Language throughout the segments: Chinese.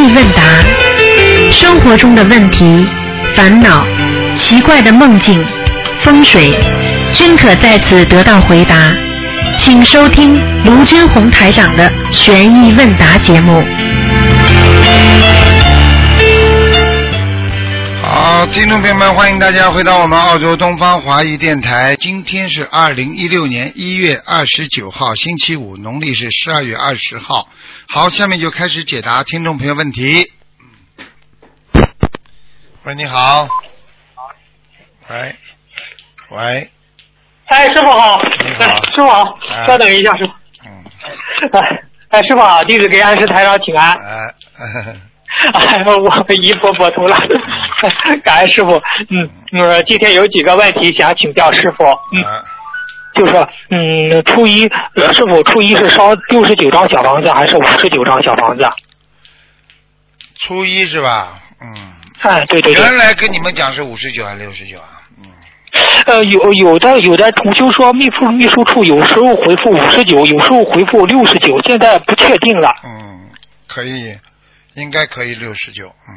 意问答生活中的问题、烦恼、奇怪的梦境、风水，均可在此得到回答。请收听卢军红台长的《悬疑问答》节目。好，听众朋友们，欢迎大家回到我们澳洲东方华语电台。今天是二零一六年一月二十九号，星期五，农历是十二月二十号。好，下面就开始解答听众朋友问题。喂，你好。喂，喂，哎，师傅好。你好哎师傅好哎，稍等一下，师傅。嗯，哎，哎，师傅好，弟子给安师台长请安。哎，哎，我一波波头了，感恩师傅。嗯，呃，今天有几个问题想请教师傅。嗯，啊就是说，嗯，初一，呃师傅初一是烧六十九张小房子还是五十九张小房子？初一是吧？嗯，哎，对对对。原来跟你们讲是五十九还是六十九啊？嗯，呃，有有的有的同修说秘书秘书处有时候回复五十九，有时候回复六十九，现在不确定了。嗯，可以，应该可以六十九。嗯，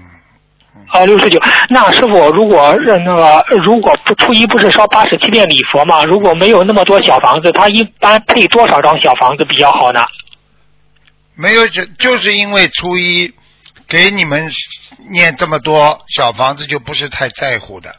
啊，六十九。那师傅，如果是那个，如果不初一不是烧八十七遍礼佛吗？如果没有那么多小房子，他一般配多少张小房子比较好呢？没有，就就是因为初一给你们念这么多小房子，就不是太在乎的。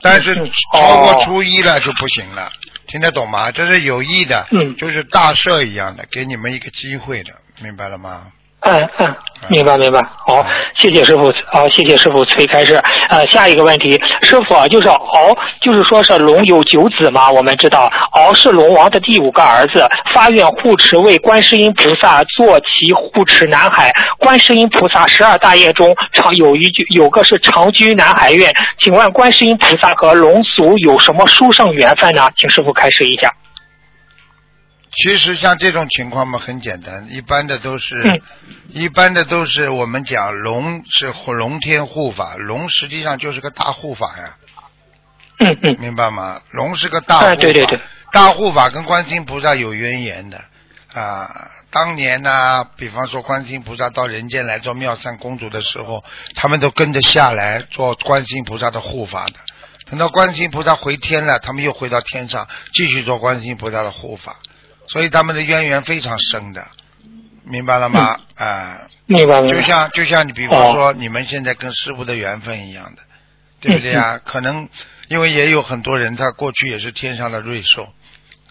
但是嗯超过哦初一了就不行了，听得懂吗？这是有意的，嗯就是大赦一样的，给你们一个机会的，明白了吗？嗯嗯，明白明白。好，谢谢师傅，好，谢谢师傅崔开示。呃，下一个问题，师傅啊，就是敖，就是说是龙有九子嘛，我们知道敖是龙王的第五个儿子，发愿护持为观世音菩萨坐骑护持南海。观世音菩萨十二大业中常有一句，有个是常居南海院。请问观世音菩萨和龙族有什么殊胜缘分呢？请师傅开示一下。其实像这种情况嘛，很简单，一般的都是，嗯一般的都是我们讲龙是龙天护法，龙实际上就是个大护法呀。嗯嗯明白吗？龙是个大护法，哎对对对大护法跟观世音菩萨有渊源的啊。当年呢，比方说观世音菩萨到人间来做妙善公主的时候，他们都跟着下来做观世音菩萨的护法的。等到观世音菩萨回天了，他们又回到天上继续做观世音菩萨的护法，所以他们的渊源非常深的，明白了吗？啊、明白明白。就像就像你比方说你们现在跟师傅的缘分一样的，对不对啊？可能因为也有很多人他过去也是天上的瑞兽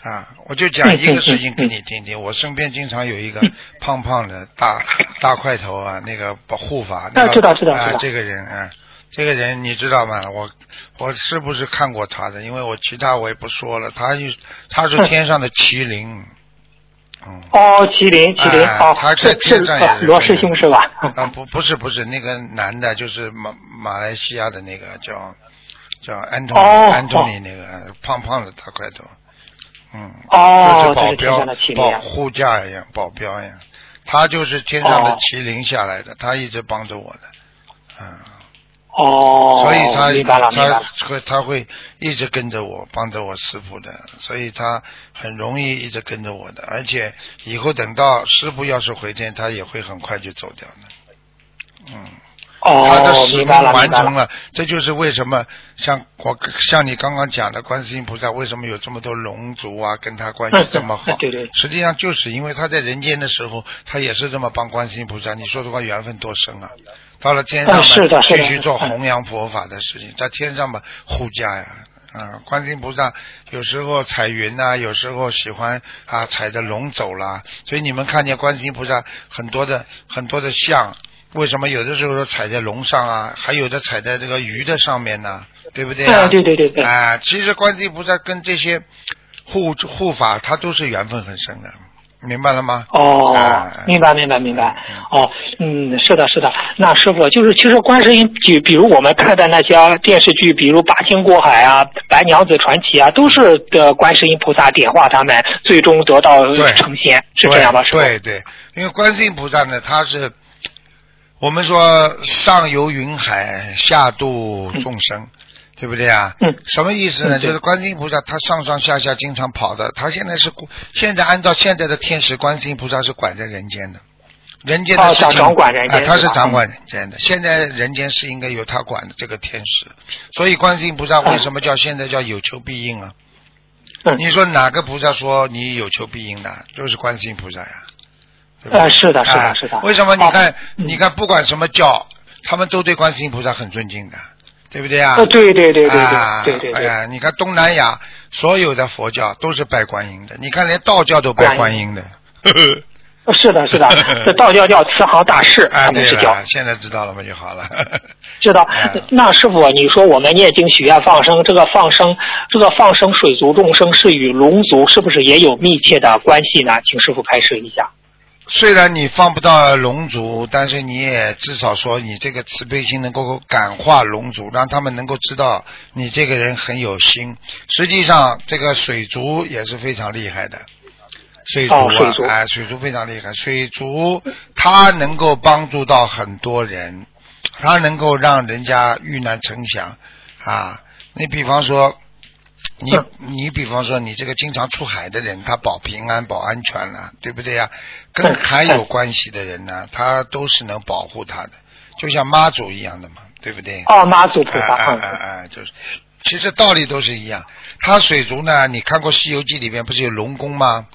啊，我就讲一个事情给你听听。我身边经常有一个胖胖的大大块头啊，那个保护法，那个啊知道知道知道，啊这个人啊。这个人你知道吗？我我是不是看过他的？因为我其他我也不说了。他就他是天上的麒麟，嗯，哦，麒麟，麒麟，哎哦他，在天上也是呃罗师兄是吧？啊，不，不是，不是，那个男的，就是马马来西亚的那个叫叫安东尼，哦安东尼那个胖胖的大块头，嗯，哦就是保镖保啊。护驾一样，保镖一样，他就是天上的哦。麒麟下来的，他一直帮着我的，嗯，哦，所以他明白了，明白他。会他会一直跟着我，帮着我师傅的，所以他很容易一直跟着我的，而且以后等到师傅要是回天，他也会很快就走掉的，嗯。他的哦，使命。完成了，这就是为什么像我像你刚刚讲的，观世音菩萨为什么有这么多龙族啊，跟他关系这么好？嗯 对对实际上就是因为他在人间的时候，他也是这么帮观世音菩萨。你说实话缘分多深啊！到了天上继续做嗯弘扬佛法的事情，在天上嘛护驾呀。啊，观世音菩萨有时候踩云呐、有时候喜欢啊踩着龙走啦，所以你们看见观世音菩萨很多的很多的像，为什么有的时候踩在龙上啊，还有的踩在这个鱼的上面呢？对不对啊？嗯对对对对啊，其实观世音菩萨跟这些护护法，他都是缘分很深的，明白了吗？哦哎，明白明白明白嗯。哦，嗯，是的，是的。那师傅就是，其实观世音，就比如我们看的那些电视剧，比如《八仙过海》啊，《白娘子传奇》啊，都是的观世音菩萨点化他们，最终得到成仙，是这样吧？师傅？对对，因为观世音菩萨呢，他是我们说上游云海，下度众生，对不对啊？嗯什么意思呢？嗯就是观世音菩萨他上上下下经常跑的，他现在是现在按照现在的天时，观世音菩萨是管在人间的。人间的事掌管人间哎他是掌管人间的。现在人间是应该由他管的这个天使，所以观世音菩萨为什么叫现在叫有求必应啊？嗯你说哪个菩萨说你有求必应的？就是观世音菩萨呀。对不对呃，是的，是哎的，是的。为什么？你看，嗯你看，不管什么教，他们都对观世音菩萨很尊敬的，对不对啊？呃，对对对对啊对对对对。哎呀，你看东南亚所有的佛教都是拜观音的，你看连道教都拜观音的。呃是的，是的，这道教叫慈航大士，啊，他们是叫。现在知道了嘛就好了。知道哎。那师傅，你说我们念经许愿放生，这个放生，这个放生水族众生是与龙族是不是也有密切的关系呢？请师傅开示一下。虽然你放不到龙族，但是你也至少说你这个慈悲心能够感化龙族，让他们能够知道你这个人很有心。实际上，这个水族也是非常厉害的。水族啊，哎，水族非常厉害。水族它能够帮助到很多人，它能够让人家遇难成祥啊。你比方说，你嗯你比方说你这个经常出海的人，他保平安、保安全了，对不对呀、跟嗯海有关系的人呢，他都是能保护他的，就像妈祖一样的嘛，对不对？哦，妈祖菩萨，哎哎嗯哎哎，就是，其实道理都是一样。他水族呢，你看过《西游记》里面不是有龙宫吗？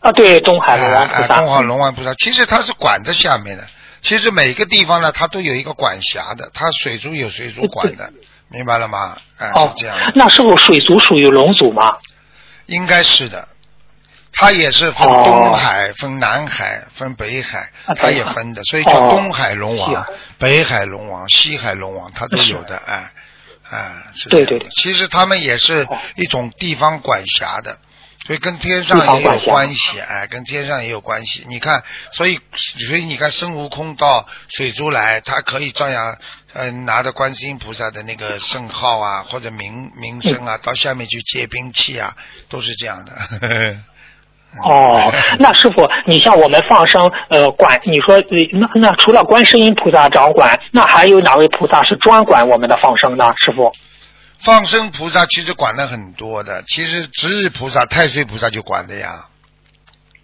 啊，对，东海龙王东海龙王菩萨，其实他是管在下面的。其实每个地方呢，它都有一个管辖的，它水族有水族管的，明白了吗？哎，是哦这样。的，，那时候水族属于龙族吗？应该是的。它也是分哦。东海、分南海、分北海啊，它也分的，所以叫哦。东海龙王、北海龙王、西海龙王，它都有的，哎，哎，是的。对对对。其实他们也是哦。一种地方管辖的，所以跟天上也有关系，哎，跟天上也有关系。你看，所以所以你看孙悟空到水珠来，他可以照样呃拿着观世音菩萨的那个圣号啊，或者名名声嗯啊，到下面去接兵器啊，都是这样的。哦，那师傅，你像我们放生，呃，管你说，呃那那除了观世音菩萨掌管，那还有哪位菩萨是专管我们的放生呢？师傅？放生菩萨其实管了很多的，其实值日菩萨、太岁菩萨就管的呀。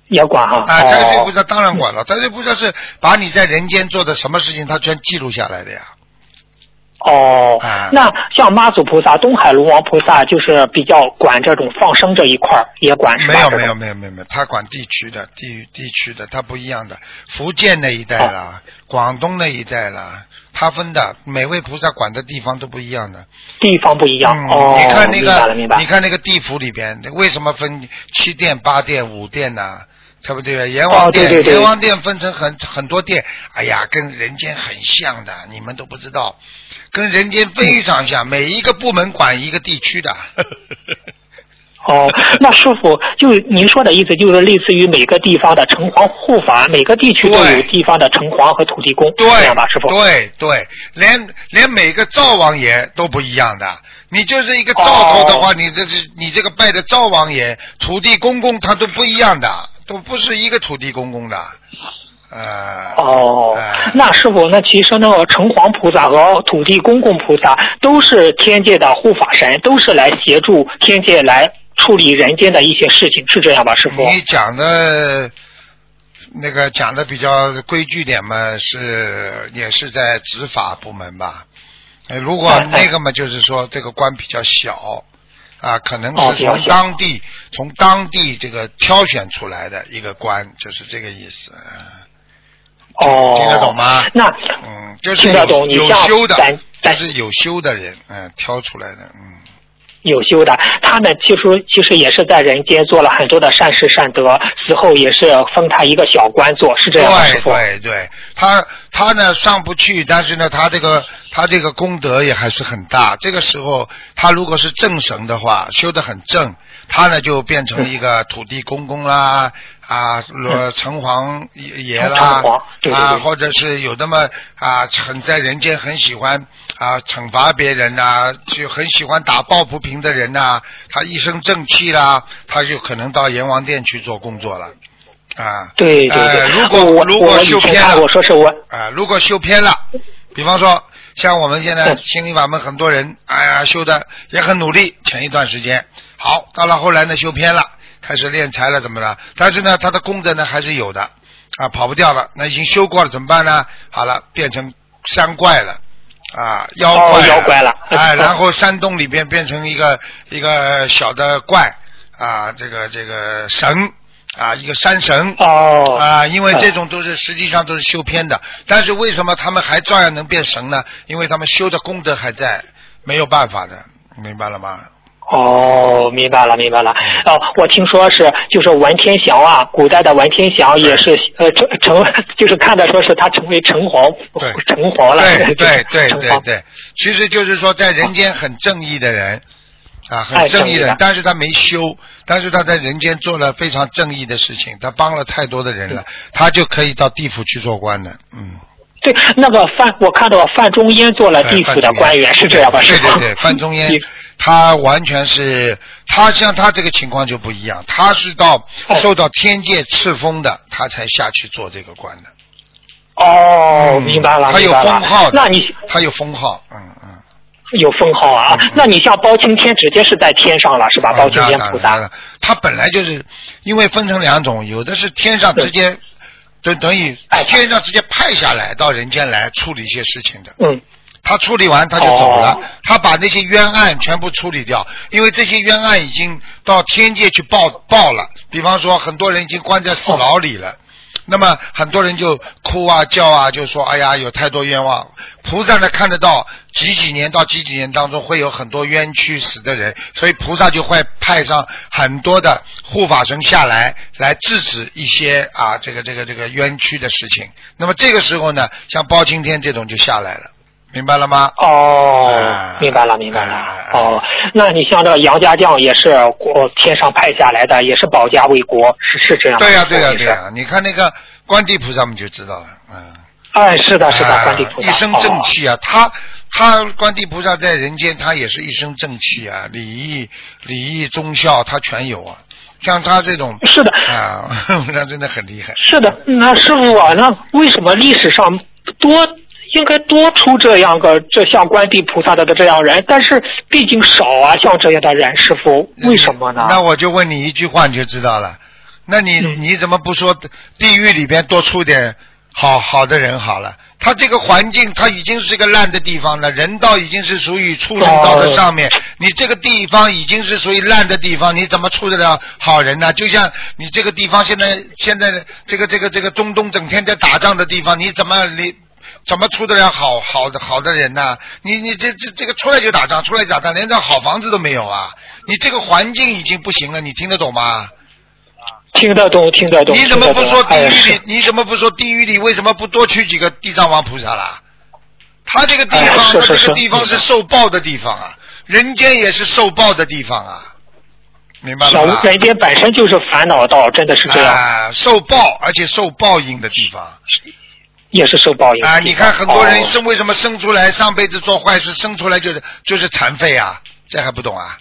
也管哈？啊，太岁菩哦，萨当然管了，太岁菩萨是把你在人间做的什么事情，他全记录下来的呀。哦啊，那像妈祖菩萨、东海龙王菩萨，就是比较管这种放生这一块儿，也管是吧？没有没有没有没有没有，他管地区的地地区的，他不一样的。福建那一带哦啦，广东那一带啦，他分的，每位菩萨管的地方都不一样的。地方不一样。嗯，哦，你看那个，你看那个地府里边，为什么分七殿、八殿、五殿呢？对不对？阎王殿，哦对对对阎王殿分成很很多殿，哎呀，跟人间很像的，你们都不知道，跟人间非常像，每一个部门管一个地区的。哦，那师傅就您说的意思，就是类似于每个地方的城隍护法，每个地区都有地方的城隍和土地公，对这样吧，师傅？对对，连连每个灶王爷都不一样的。你就是一个灶头的话，哦你这是你这个拜的灶王爷、土地公公，他都不一样的，都不是一个土地公公的。呃，哦哎，那师傅，那其实那个城隍菩萨和土地公公菩萨都是天界的护法神，都是来协助天界来处理人间的一些事情，是这样吧，师傅？你讲的那个讲的比较规矩点嘛，是也是在执法部门吧？呃如果那个嘛，就是说这个官比较小啊，可能是从当地、从当地这个挑选出来的一个官，就是这个意思。嗯哦，听得懂吗那嗯，就是听得有有懂你像修的咱，就咱是有修的人，嗯，挑出来的，嗯。有修的，他呢其实其实也是在人间做了很多的善事善德，死后也是封他一个小官做，是这样对傅？对对，他他呢上不去，但是呢，他这个他这个功德也还是很大。这个时候，他如果是正神的话，修得很正，他呢就变成一个土地公公啦，啊，呃城隍爷啦啊，或者是有那么啊，很在人间很喜欢啊惩罚别人呐、就很喜欢打抱不平的人呐、他一身正气啦，他就可能到阎王殿去做工作了。啊，对对对，呃如果我如果修偏了我说是我啊，如果修偏了，比方说像我们现在嗯心灵法门很多人，哎呀修的也很努力，前一段时间好，到了后来呢修偏了，开始敛财了怎么了？但是呢他的功德呢还是有的，啊，跑不掉了，那已经修过了怎么办呢？好了，变成山怪了，啊，妖怪，哦妖怪了。哎，然后山洞里边变成一个一个小的怪，啊，这个这个神，啊，一个山神，哦，啊，因为这种都是实际上都是修偏的，但是为什么他们还照样能变神呢？因为他们修的功德还在，没有办法的，明白了吗？哦，明白了，明白了。哦，我听说是就是文天祥啊，古代的文天祥也是呃成成，就是看的说是他成为城隍对，城隍了。对 对对对对，其实就是说在人间很正义的人。啊，很哎正义的但是他没修，但是他在人间做了非常正义的事情，他帮了太多的人了，他就可以到地府去做官了，嗯。对，那个范我看到范仲淹做了地府的官员，是这样吧？对对对，范仲淹你他完全是，他像他这个情况就不一样，他是到哎受到天界赐封的，他才下去做这个官的。哦，嗯明白了，他有封号的那你他有封号，嗯嗯。有封号啊？那你像包青天直接是在天上了，是吧？啊包青天菩萨当然当然。他本来就是，因为分成两种，有的是天上直接，等等于哎天上直接派下来到人间来处理一些事情的。嗯，他处理完他就走了，哦他把那些冤案全部处理掉，因为这些冤案已经到天界去报报了。比方说，很多人已经关在死牢里了。那么很多人就哭啊叫啊，就说哎呀有太多冤枉。菩萨呢看得到几几年到几几年当中会有很多冤屈死的人，所以菩萨就会派上很多的护法神下来，来制止一些啊这个这个这个冤屈的事情。那么这个时候呢，像包青天这种就下来了，明白了吗？哦啊，明白了，明白了啊。哦，那你像这个杨家将也是国天上派下来的，也是保家卫国，是是这样的。对呀、对呀、是对呀、你看那个观地菩萨，我们就知道了，嗯。哎，是的，是的，啊观地菩萨。一身正气啊！他他观地菩萨在人间，他也是一身正气啊，礼义礼义忠孝他全有啊。像他这种哦。是的，啊，那真的很厉害。是的。那师傅啊，那为什么历史上多应该多出这样个这像观地菩萨的这样人，但是毕竟少啊，像这样的人，师傅为什么呢？那我就问你一句话，你就知道了。那你、嗯你怎么不说地狱里边多出点好好的人好了？他这个环境，他已经是个烂的地方了，人道已经是属于畜生道的上面，你这个地方已经是属于烂的地方，你怎么出得了好人呢？就像你这个地方现在现在这个这个这个中东整天在打仗的地方，你怎么你？怎么出得了好好的好的人呢？你你这这这个出来就打仗，出来就打仗，连张好房子都没有啊！你这个环境已经不行了，你听得懂吗？听得懂，听得懂。你怎么不说地狱里？你怎么不说地狱里为什么不多去几个地藏王菩萨啦？他这个地方，他这个地方是受报的地方啊，人间也是受报的地方啊，明白小了吗？人间本身就是烦恼道，真的是这样，啊，受报而且受报应的地方也是受报应啊！你看很多人哦生为什么生出来上辈子做坏事，生出来就是就是残废啊？这还不懂啊？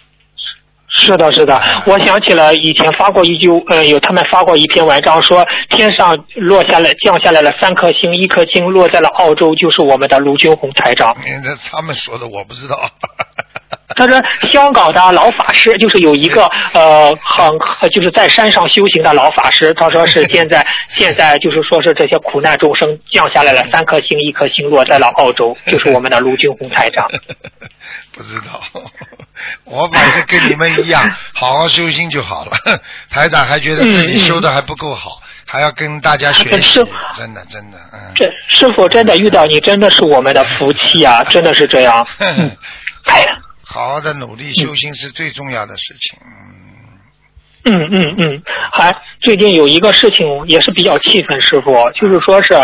是的，是的啊，我想起了以前发过一句，呃，有他们发过一篇文章，说天上落下来降下来了三颗星，一颗星落在了澳洲，就是我们的卢军红台长。你这他们说的我不知道。他说香港的老法师就是有一个呃很呃就是在山上修行的老法师，他说是现在现在就是说是这些苦难众生降下来了三颗星，一颗星落在了澳洲，就是我们的卢军红台长。不知道，我反正跟你们一样，好好修心就好了。台长还觉得自己修的还不够好，还要跟大家学习，真的真的，嗯。这师傅真的遇到你，真的是我们的福气啊，真的是这样。嗯，哎呀。好好的努力修心是最重要的事情。嗯嗯嗯，还最近有一个事情也是比较气愤师傅，就是说是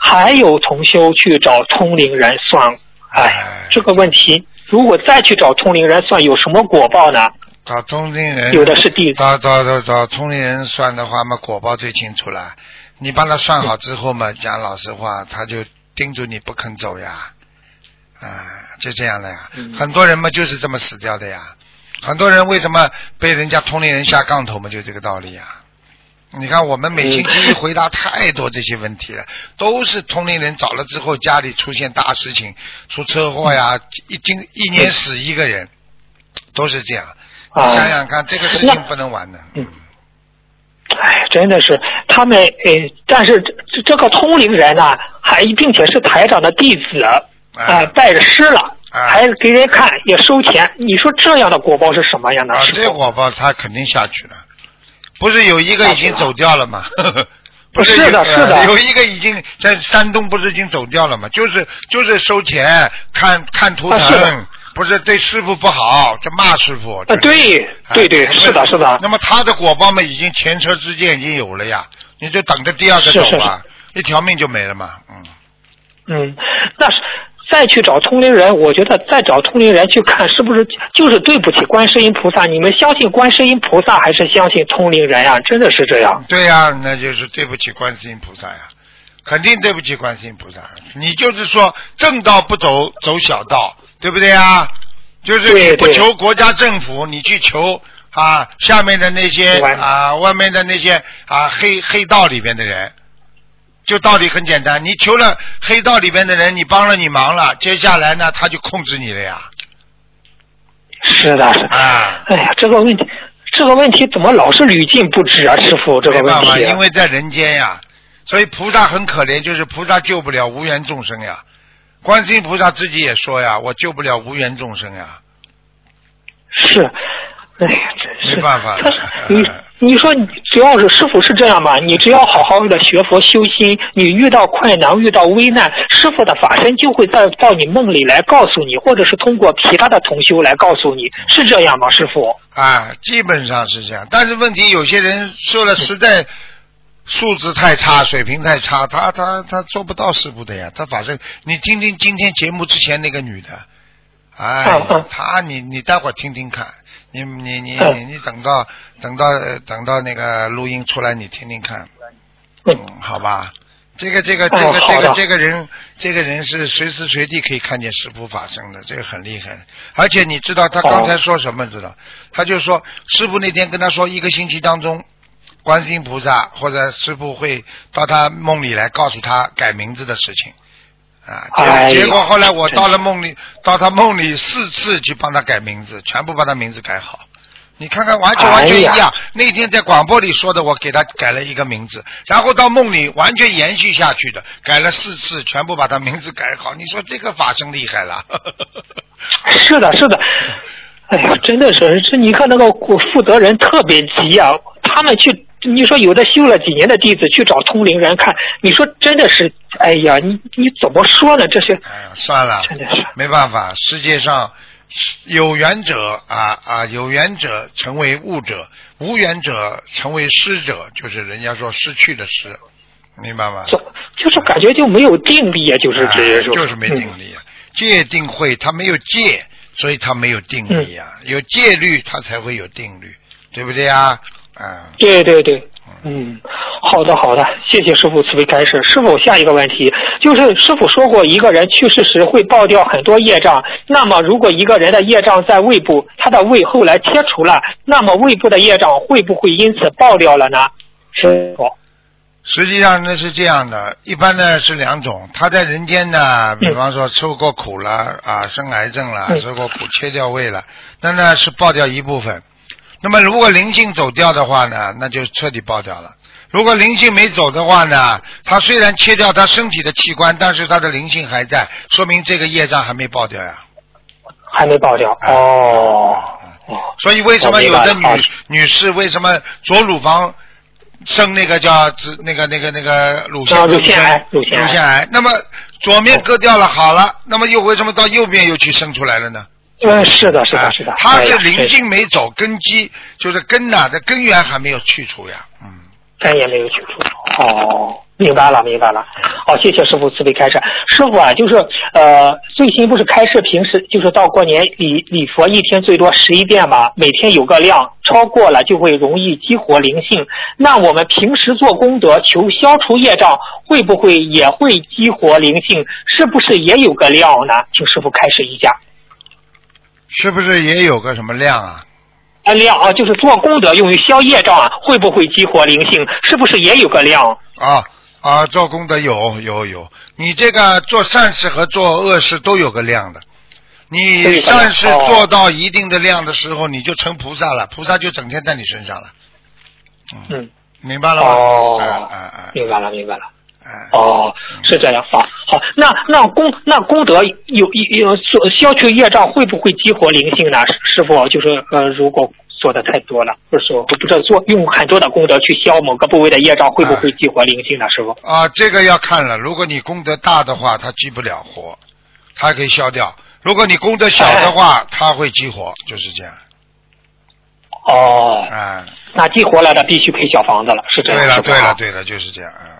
还有同修去找通灵人算，哎，这个问题如果再去找通灵人算，有什么果报呢？找通灵人，有的是地找找找找通灵人算的话嘛，果报最清楚了。你帮他算好之后嘛，讲老实话，他就盯住你不肯走呀，啊，就这样的呀。嗯很多人嘛就是这么死掉的呀。很多人为什么被人家通灵人下杠头嘛，就这个道理呀。你看，我们每星期一回答太多这些问题了，都是通灵人找了之后，家里出现大事情，出车祸呀，一经一年死一个人，都是这样。你想想看，这个事情不能玩的。嗯哎，真的是他们，哎，但是这这个通灵人呢，还并且是台长的弟子，啊、哎拜着师了，哎还给人看，也收钱。你说这样的果报是什么样的？啊，这果报他肯定下去了，不是有一个已经走掉了吗？不是有的是的呃有一个已经在山东，不是已经走掉了吗？就是就是收钱，看看图腾，不是对师傅不好，就骂师傅。啊，对对对，哎是的，是的。那么他的果报嘛，已经前车之鉴已经有了呀，你就等着第二个走吧，一条命就没了嘛，嗯。嗯，那是再去找通灵人，我觉得再找通灵人去看，是不是就是对不起观世音菩萨？你们相信观世音菩萨还是相信通灵人呀、真的是这样。对呀、那就是对不起观世音菩萨呀，肯定对不起观世音菩萨。你就是说正道不走走小道，对不对呀？就是你不求国家政府，你去求啊下面的那些啊外面的那些啊黑黑道里边的人。就道理很简单，你求了黑道里边的人，你帮了你忙了，接下来呢他就控制你了呀。是的，是的。啊哎呀，这个问题，这个问题怎么老是屡禁不止啊，师傅？这个问没办法，因为在人间呀，所以菩萨很可怜，就是菩萨救不了无缘众生呀。观世音菩萨自己也说呀，我救不了无缘众生呀。是，哎呀，真是没办法他你你说你只要是师傅是这样吧，你只要好好的学佛修心，你遇到困难、遇到危难，师傅的法身就会在到你梦里来告诉你，或者是通过其他的同修来告诉你，是这样吗，师傅？啊，基本上是这样。但是问题，有些人说了，实在素质太差，水平太差，他他他做不到师傅的呀。他反正你听听今天节目之前那个女的，哎嗯嗯，她你你待会儿听听看，你你你嗯你你等到等到呃等到那个录音出来，你听听看。嗯嗯，好吧，这个这个这个这个这个人，这个人是随时随地可以看见师傅法身的，这个很厉害。而且你知道他刚才说什么？知道？他就说师傅那天跟他说，一个星期当中，观世音菩萨或者师傅会到他梦里来告诉他改名字的事情。啊，结结果后来我到了梦里，到他梦里四次去帮他改名字，全部把他名字改好。你看看，完全完全一样。哎那天在广播里说的，我给他改了一个名字，然后到梦里完全延续下去的，改了四次，全部把他名字改好。你说这个法生厉害了？是的，是的。哎呀，真的是，这你看那个负责人特别急啊，他们去，你说有的修了几年的弟子去找通灵人看，你说真的是，哎呀，你你怎么说呢？这是哎呀，算了，真的是，没办法，世界上有缘者啊啊，有缘者成为悟者，无缘者成为失者，就是人家说失去的失，明白吗？就就是感觉就没有定力啊，就是就是没定嗯力啊。戒定慧，他没有戒，所以他没有定力啊。有戒律，他才会有定律，对不对啊？啊，对对对，嗯，好的好的，谢谢师傅慈悲开示。师傅，下一个问题就是师傅说过，一个人去世时会爆掉很多业障。那么，如果一个人的业障在胃部，他的胃后来切除了，那么胃部的业障会不会因此爆掉了呢？师傅，实际上那是这样的，一般呢是两种。他在人间呢，比方说受过苦了啊，生癌症了，嗯受过苦切掉胃了，那呢是爆掉一部分。那么如果灵性走掉的话呢，那就彻底爆掉了。如果灵性没走的话呢，他虽然切掉他身体的器官，但是他的灵性还在，说明这个业障还没爆掉呀。还没爆掉哎哦。哦，所以为什么有的女女士为什么左乳房生那个叫子那个那个那个乳腺乳腺癌乳腺癌？那么左面割掉了好了，那么又为什么到右边又去生出来了呢？嗯，是的，是啊的，是的。它哎呀是灵性没走，根基就是根呐、这根源还没有去除呀。嗯，根也没有去除。哦，明白了，明白了。好，谢谢师傅慈悲开示。师傅啊，就是呃，最新不是开示平时就是到过年礼礼佛一天最多十一遍嘛，每天有个量，超过了就会容易激活灵性。那我们平时做功德求消除业障，会不会也会激活灵性？是不是也有个量呢？请师傅开示一下。是不是也有个什么量啊？啊，量啊，就是做功德用于消业障啊，会不会激活灵性？是不是也有个量？啊啊，做功德有有有，你这个做善事和做恶事都有个量的。你善事哦做到一定的量的时候，你就成菩萨了，菩萨就整天在你身上了。嗯，明白了吗？哦嗯嗯嗯明白了，明白了。嗯，哦，是这样。好，好，那那功那功德有有所消去业障会不会激活灵性呢？师师傅，就是呃，如果做的太多了，不是说不知道做用很多的功德去消某个部位的业障，会不会激活灵性呢？师傅？啊，这个要看了。如果你功德大的话，它激不了活，它可以消掉；如果你功德小的话，它会激活，就是这样。哦，嗯，那激活了的必须配小房子了，是这样。对了，对了，对了，就是这样。啊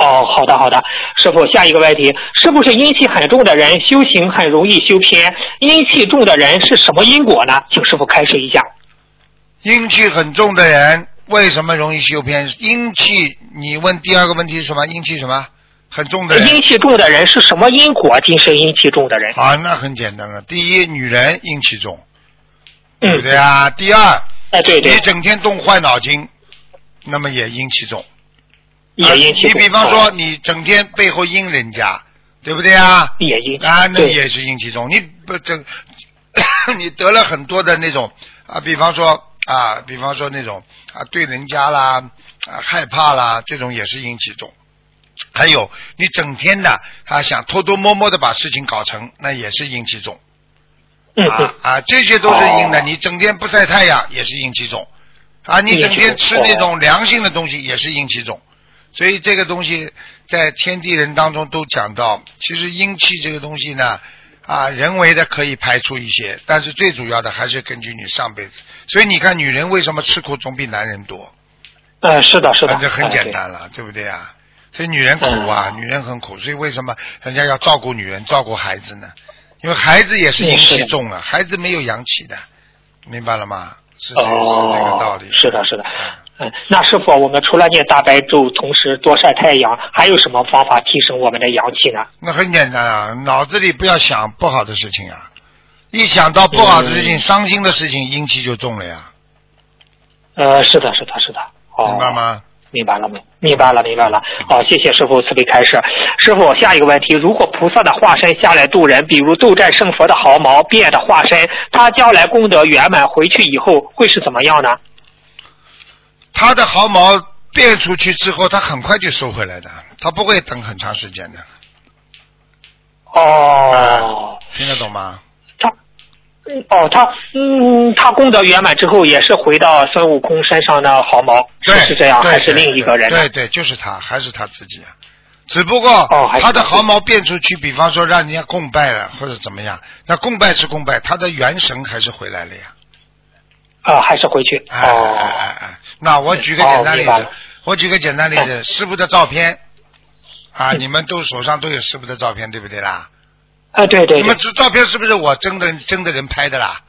哦，好的好的，师傅，下一个问题，是不是阴气很重的人修行很容易修偏？阴气重的人是什么因果呢？请师傅开示一下。阴气很重的人为什么容易修偏？阴气，你问第二个问题是什么？阴气什么？很重的人阴气重的人是什么因果？今生阴气重的人。啊，那很简单了。第一，女人阴气重，对不嗯，对啊？第二，哎，对对你，整天动坏脑筋，那么也阴气重。你比方说，哦你整天背后阴人家，对不对啊？也阴啊，那也是阴气重。你不整，你得了很多的那种啊，比方说啊，比方说那种啊，对人家啦啊害怕啦，这种也是阴气重。还有你整天的啊想偷偷摸摸的把事情搞成，那也是阴气重。嗯啊嗯啊，这些都是阴的。哦你整天不晒太阳也是阴气重，啊，你整天吃那种凉性的东西也是阴气重。所以这个东西在天地人当中都讲到，其实阴气这个东西呢，啊，人为的可以排除一些，但是最主要的还是根据你上辈子。所以你看，女人为什么吃苦总比男人多？呃，是的，是的啊，这很简单了，对不对啊？所以女人苦啊，嗯女人很苦，所以为什么人家要照顾女人、照顾孩子呢？因为孩子也是阴气重啊，孩子没有阳气的，明白了吗？是这、哦，是这个道理。是的，是的。那师傅，我们除了念大白咒，同时多晒太阳，还有什么方法提升我们的阳气呢？那很简单啊，脑子里不要想不好的事情啊，一想到不好的事情、嗯伤心的事情，阴气就重了呀，呃，是的，是的，是的。哦，明白？吗？明白了，明明白了，明白了。好，谢谢师傅慈悲开示。师傅，下一个问题：如果菩萨的化身下来渡人，比如斗战胜佛的毫毛变的化身，他将来功德圆满回去以后会是怎么样呢？他的毫毛变出去之后，他很快就收回来的，他不会等很长时间的。哦，听得懂吗？他，嗯哦，他，嗯，他功德圆满之后，也是回到孙悟空身上的毫毛，是对，是这样，还是另一个人？对对，就是他，还是他自己啊。只不过哦他的毫毛变出去，比方说让人家供拜了或者怎么样，那供拜是供拜，他的元神还是回来了呀。啊，还是回去。哎哎哦，哎哎，那我举个简单例子我举个简单例子，师傅的照片啊，嗯你们都手上都有师傅的照片，对不对啦？啊，对对对那么，这照片是不是我真的真的人拍的啦？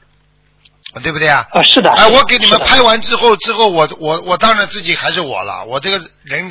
对不对啊？啊，是的。哎，我给你们拍完之后，之后我我我当然自己还是我了，我这个人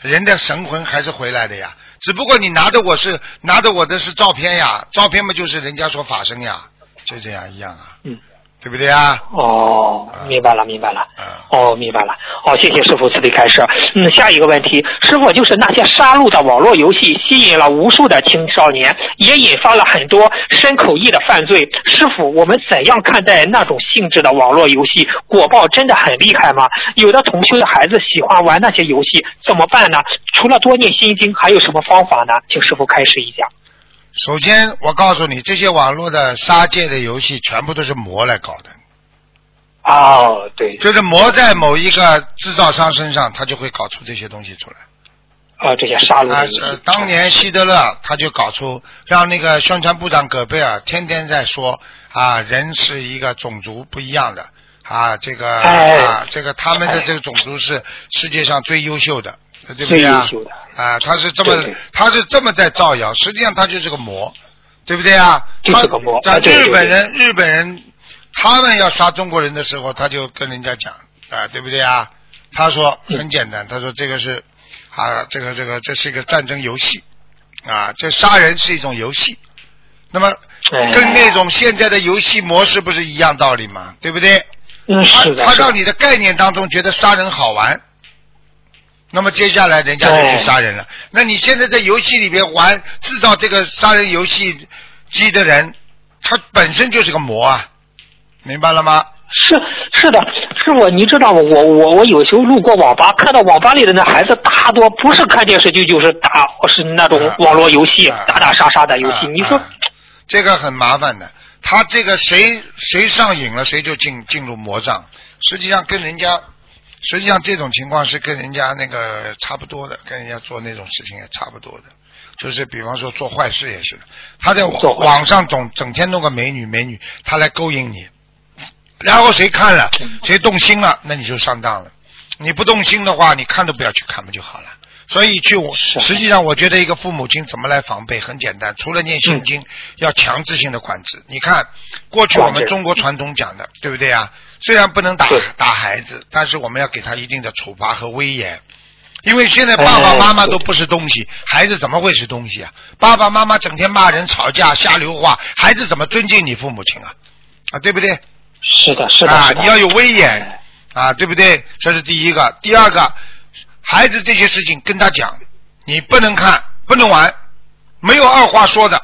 人的神魂还是回来的呀。只不过你拿的我是拿的我的是照片呀，照片嘛就是人家说法身呀，就这样一样啊，嗯，对不对啊？哦，明白了，明白了。嗯，哦，明白了。好，谢谢师傅慈悲开示。嗯，下一个问题，师傅就是那些杀戮的网络游戏，吸引了无数的青少年，也引发了很多深口意的犯罪。师傅，我们怎样看待那种性质的网络游戏？果报真的很厉害吗？有的同修的孩子喜欢玩那些游戏，怎么办呢？除了多念心经，还有什么方法呢？请师傅开示一下。首先我告诉你，这些网络的杀戒的游戏全部都是魔来搞的，哦，对，就是魔在某一个制造商身上，他就会搞出这些东西出来。啊，这些杀戮啊当年希特勒他就搞出让那个宣传部长戈贝尔天天在说啊，人是一个种族不一样的啊，这个哎。啊，这个他们的这个种族是世界上最优秀的，对不对啊？啊，他是这么他是这么在造谣，实际上他就是个魔，对不对啊？就是个魔他啊日本人日本人他们要杀中国人的时候，他就跟人家讲啊，对不对啊？他说嗯很简单，他说这个是啊，这个这个这是一个战争游戏啊，这杀人是一种游戏。那么哎跟那种现在的游戏模式不是一样道理吗？对不对？嗯，他是的，他是的让你的概念当中觉得杀人好玩，那么接下来人家就去杀人了。那你现在在游戏里边玩制造这个杀人游戏机的人，他本身就是个魔啊，明白了吗？是是的，师师傅，你知道吗？我我我有时候路过网吧，看到网吧里的那孩子，大多不是看电视剧，就是打，是那种网络游戏，啊打打杀杀的游戏。啊你说啊这个很麻烦的，他这个谁谁上瘾了，谁就进进入魔障。实际上跟人家，实际上这种情况是跟人家那个差不多的，跟人家做那种事情也差不多的。就是比方说做坏事也是的，他在网网上总整天弄个美女美女，他来勾引你，然后谁看了谁动心了，那你就上当了。你不动心的话，你看都不要去看不就好了。所以去我实际上，我觉得一个父母亲怎么来防备很简单，除了念心经，要强制性的管制。你看，过去我们中国传统讲的，对不对啊？虽然不能打打孩子，但是我们要给他一定的处罚和威严。因为现在爸爸妈妈都不是东西，孩子怎么会是东西啊？爸爸妈妈整天骂人、吵架、瞎流话，孩子怎么尊敬你父母亲啊？啊，对不对？是的，是的，啊你要有威严啊，对不对？这是第一个。第二个，孩子这些事情跟他讲，你不能看，不能玩，没有二话说的，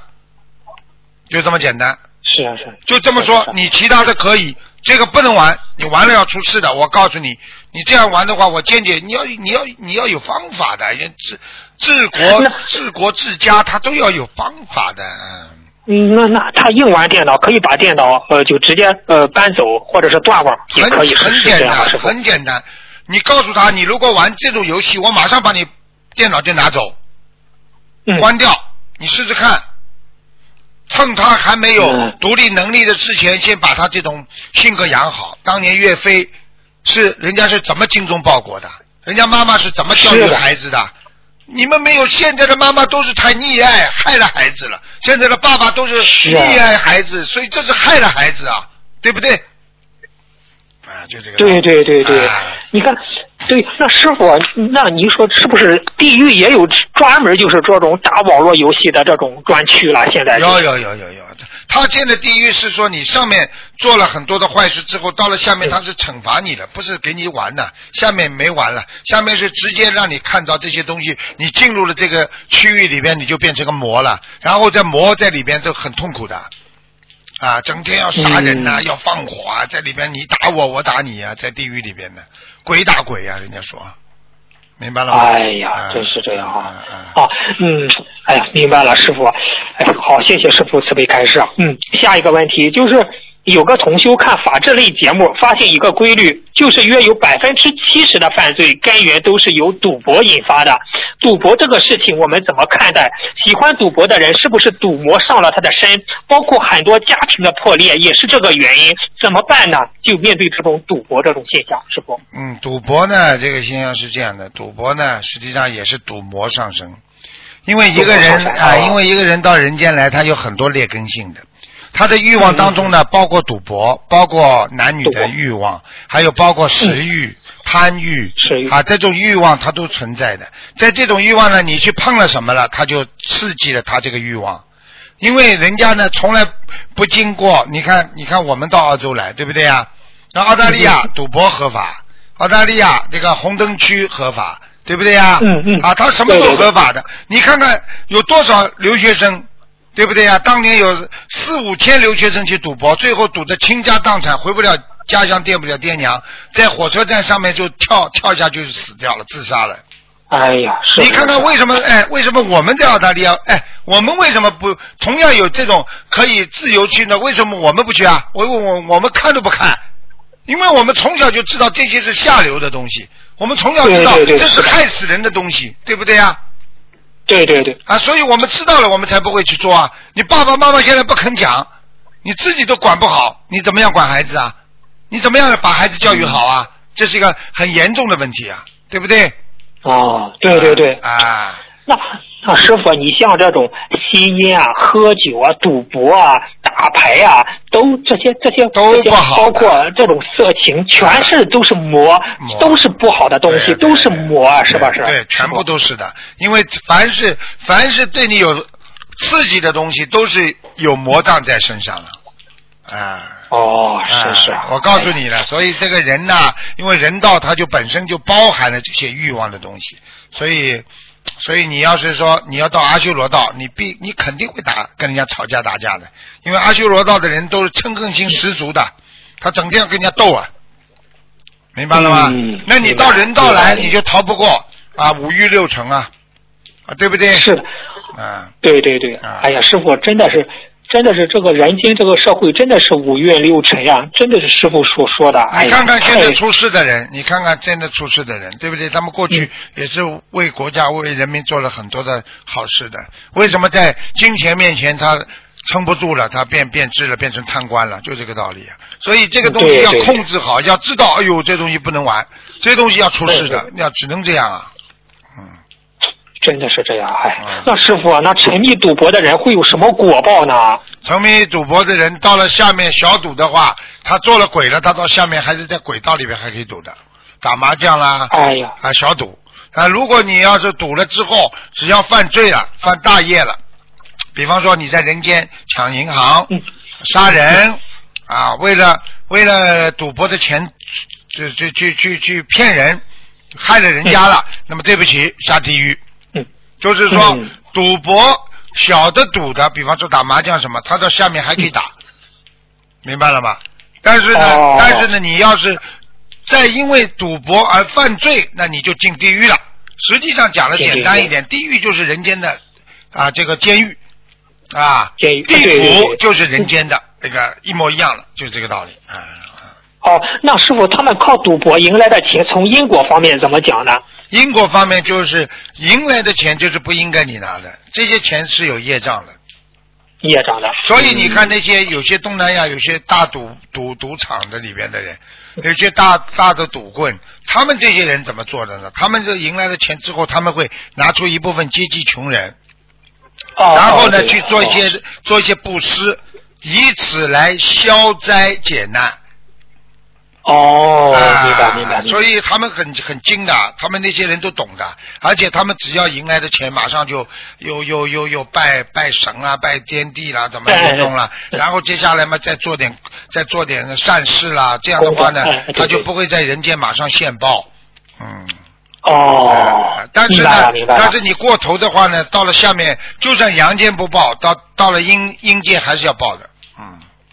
就这么简单。是啊是啊。就这么说，你其他的可以，这个不能玩，你玩了要出事的。我告诉你，你这样玩的话，我坚决你要你要你要有方法的，人治治国治国治家，他都要有方法的。嗯嗯，那那他硬玩电脑，可以把电脑呃就直接呃搬走，或者是断网，也很可以，很？简单，很简单。你告诉他，你如果玩这种游戏，我马上把你电脑就拿走，嗯，关掉，你试试看。趁他还没有嗯独立能力的之前，先把他这种性格养好。当年岳飞是人家是怎么精忠报国的？人家妈妈是怎么教育孩子的？你们没有，现在的妈妈都是太溺爱，害了孩子了。现在的爸爸都是溺爱孩子，所以这是害了孩子啊，对不对？啊，就这个。对对对对啊，你看，对，那师傅，那您说是不是地狱也有专门就是这种打网络游戏的这种专区了？现在有有有有有，他建的地狱是说你上面做了很多的坏事之后，到了下面他是惩罚你的，不是给你玩的，下面没玩了，下面是直接让你看到这些东西，你进入了这个区域里边，你就变成个魔了，然后在魔在里边都很痛苦的。啊，整天要杀人呐、嗯要放火啊，在里边你打我，我打你啊，在地狱里边的鬼打鬼啊，人家说，明白了吗？哎呀啊，真是这样啊！啊啊，嗯，哎呀，明白了，师傅。哎，好，谢谢师傅慈悲开示。嗯，下一个问题就是，有个同修看法制类节目，发现一个规律，就是约有百分之七十的犯罪根源都是由赌博引发的。赌博这个事情我们怎么看待？喜欢赌博的人是不是赌魔上了他的身？包括很多家庭的破裂也是这个原因。怎么办呢？就面对这种赌博这种现象，是不。嗯，赌博呢，这个现象是这样的，赌博呢，实际上也是赌魔上身，因为一个人啊、因为一个人到人间来，他有很多劣根性的，他的欲望当中呢，包括赌博，包括男女的欲望，还有包括食欲、贪欲啊，这种欲望它都存在的。在这种欲望呢，你去碰了什么了，他就刺激了他这个欲望。因为人家呢从来不经过，你看，你看我们到澳洲来，对不对呀？那澳大利亚赌博合法，澳大利亚这个红灯区合法，对不对呀？嗯嗯啊，他什么都合法的。你看看有多少留学生，对不对啊？当年有四五千留学生去赌博，最后赌得倾家荡产，回不了家乡，见不了爹娘，在火车站上面就跳跳下去死掉了，自杀了。哎呀，是你看看为什么？哎，为什么我们在澳大利亚？哎，我们为什么不同样有这种可以自由去呢？为什么我们不去啊？我我我我们看都不看，因为我们从小就知道这些是下流的东西，我们从小知道这是害死人的东西，对不对啊？对对对，啊，所以我们知道了，我们才不会去做啊。你爸爸妈妈现在不肯讲，你自己都管不好，你怎么样管孩子啊？你怎么样把孩子教育好啊？这是一个很严重的问题啊，对不对？哦，对对对，啊。那那师傅，你像这种吸烟啊、喝酒啊、赌博啊、打牌啊，都这些这些都不好包括这种色情，全是都是魔，魔都是不好的东西，都是魔啊，是吧？是？对，全部都是的。因为凡是凡是对你有刺激的东西，都是有魔障在身上了。啊。哦，是是啊，我告诉你了，所以这个人呐，因为人道它就本身就包含了这些欲望的东西，所以，所以你要是说你要到阿修罗道，你必你肯定会打跟人家吵架打架的，因为阿修罗道的人都是嗔恨心十足的，他整天要跟人家斗啊，明白了吗？嗯那你到人道来，你就逃不过啊五欲六尘啊，啊对不对？是的，啊，对对对啊，哎呀，师傅真的是。真的是这个人间这个社会真的是五岳六尘呀，真的是师傅所说的。你看看现在出事的人，你看看现在出事的人，对不对？他们过去嗯也是为国家、为人民做了很多的好事的。为什么在金钱面前他撑不住了，他变变质了，变成贪官了？就这个道理啊。所以这个东西要控制好，要知道，哎呦，这东西不能玩，这东西要出事的对，要只能这样啊。嗯，真的是这样，哎嗯，那师傅啊，那沉迷赌博的人会有什么果报呢？沉迷赌博的人到了下面小赌的话，他做了鬼了，他到下面还是在轨道里面还可以赌的，打麻将啦，哎呀，啊，小赌。啊，如果你要是赌了之后，只要犯罪了，犯大业了，比方说你在人间抢银行、嗯。杀人啊，为了为了赌博的钱，去去去去去骗人，害了人家了，那么对不起，下地狱。嗯，就是说嗯。赌博小的赌的，比方说打麻将什么，他到下面还可以打，明白了吗？但是呢，哦。但是呢，你要是再因为赌博而犯罪，那你就进地狱了。实际上讲的简单一点，地狱。就是人间的啊这个监狱。啊，监狱。地府就是人间的那个一模一样的，就是这个道理啊。啊哦，那师傅他们靠赌博赢来的钱，从因果方面怎么讲呢？因果方面就是赢来的钱就是不应该你拿的，这些钱是有业障的。业障的。所以你看那些有些东南亚有些大赌赌赌场的里边的人，有些大大的赌棍，他们这些人怎么做的呢？他们这赢来的钱之后，他们会拿出一部分接济穷人，哦，然后呢哦去做一些做一些布施，以此来消灾解难。哦，啊明白明白。所以他们很很精的，他们那些人都懂的，而且他们只要赢来的钱，马上就又又又又拜拜神啦、拜天地啦，怎么哎运动啦，然后接下来嘛再做点再做点善事啦，这样的话呢他就不会在人间马上现报。嗯，哦呃，但是明呢。但是你过头的话呢，到了下面，就算阳间不报，到到了阴阴界还是要报的。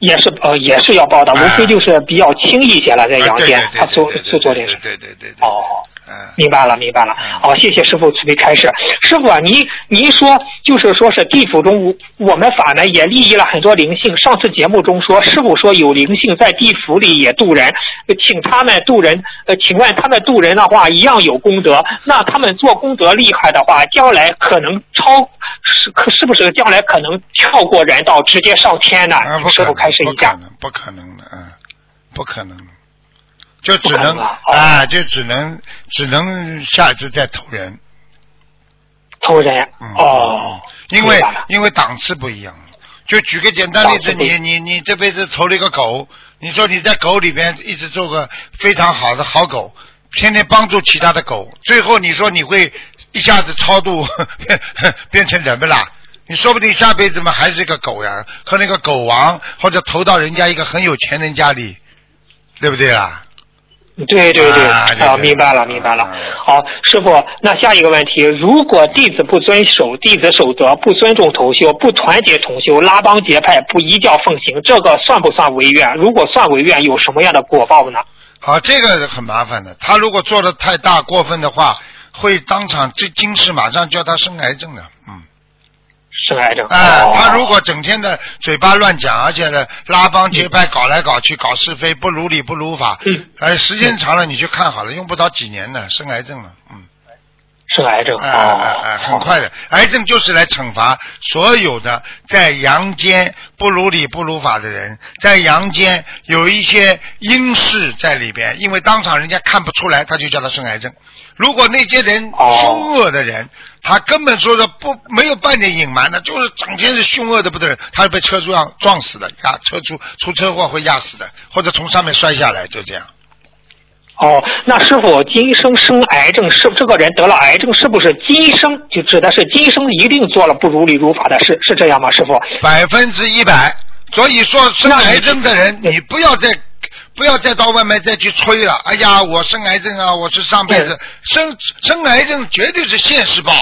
嗯。也是呃也是要报的，哎无非就是比较轻一些了，在阳间他做做做点事。对对对对。哦。嗯。明白了，明白了好。哦，谢谢师傅慈悲开示。师傅啊，您您说就是说是地府中我们法呢也利益了很多灵性。上次节目中说，师傅说有灵性在地府里也渡人，呃请他们渡人。呃，请问他们渡人的话一样有功德？那他们做功德厉害的话，将来可能超是可是不是将来可能跳过人道，直接上天呢？师傅开示一下。不可能，不可能的，嗯，不可能，就只能能啊就只能只能下一次再投人，投人嗯，哦，因为因为档次不一样。就举个简单例子，你你你这辈子投了一个狗，你说你在狗里边一直做个非常好的好狗，天天帮助其他的狗，最后你说你会一下子超度 变成人不啦？你说不定下辈子嘛还是一个狗呀，和那个狗王或者投到人家一个很有钱人家里，对不对啦？对对对，啊对对啊，明白了，明白了啊。好，师傅，那下一个问题，如果弟子不遵守弟子守则，不尊重同修，不团结同修，拉帮结派，不依教奉行，这个算不算违愿？如果算违愿，有什么样的果报呢？好，这个很麻烦的。他如果做的太大过分的话，会当场这今世马上叫他生癌症的。嗯，生癌症。哎、哦他如果整天的嘴巴乱讲，而且呢拉帮结派，搞来搞去，搞是非，不如理不如法，嗯哎，时间长了你去看好了，用不着几年呢，生癌症了。嗯，生癌症。哎哎哎哎，哦，很快的。癌症就是来惩罚所有的在阳间不如理不如法的人，在阳间有一些阴事在里边，因为当场人家看不出来，他就叫他生癌症。如果那些人哦凶恶的人，他根本说是不没有半点隐瞒的，就是整天是凶恶的不得了，他是被车撞撞死的，压车出出车祸会压死的，或者从上面摔下来，就这样。哦，那师傅，今生生癌症是这个人得了癌症，是不是今生就指的是今生一定做了不如理如法的事，是这样吗？师傅？百分之一百。所以说，生癌症的人，你你不要再不要再到外面再去吹了。哎呀，我生癌症啊，我是上辈子生生癌症，绝对是现世报，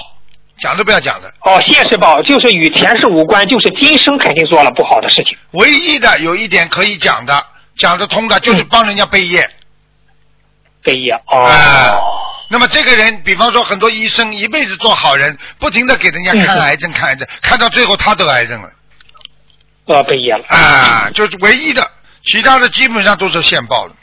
讲都不要讲的。哦，现世报就是与前世无关，就是今生肯定做了不好的事情。唯一的有一点可以讲的，讲得通的，嗯就是帮人家背业。背业哦。啊那么这个人，比方说很多医生一辈子做好人，不停的给人家看嗯癌症、看癌症，看到最后他得癌症了呃，被淹了。啊，就是唯一的，其他的基本上都是现报了。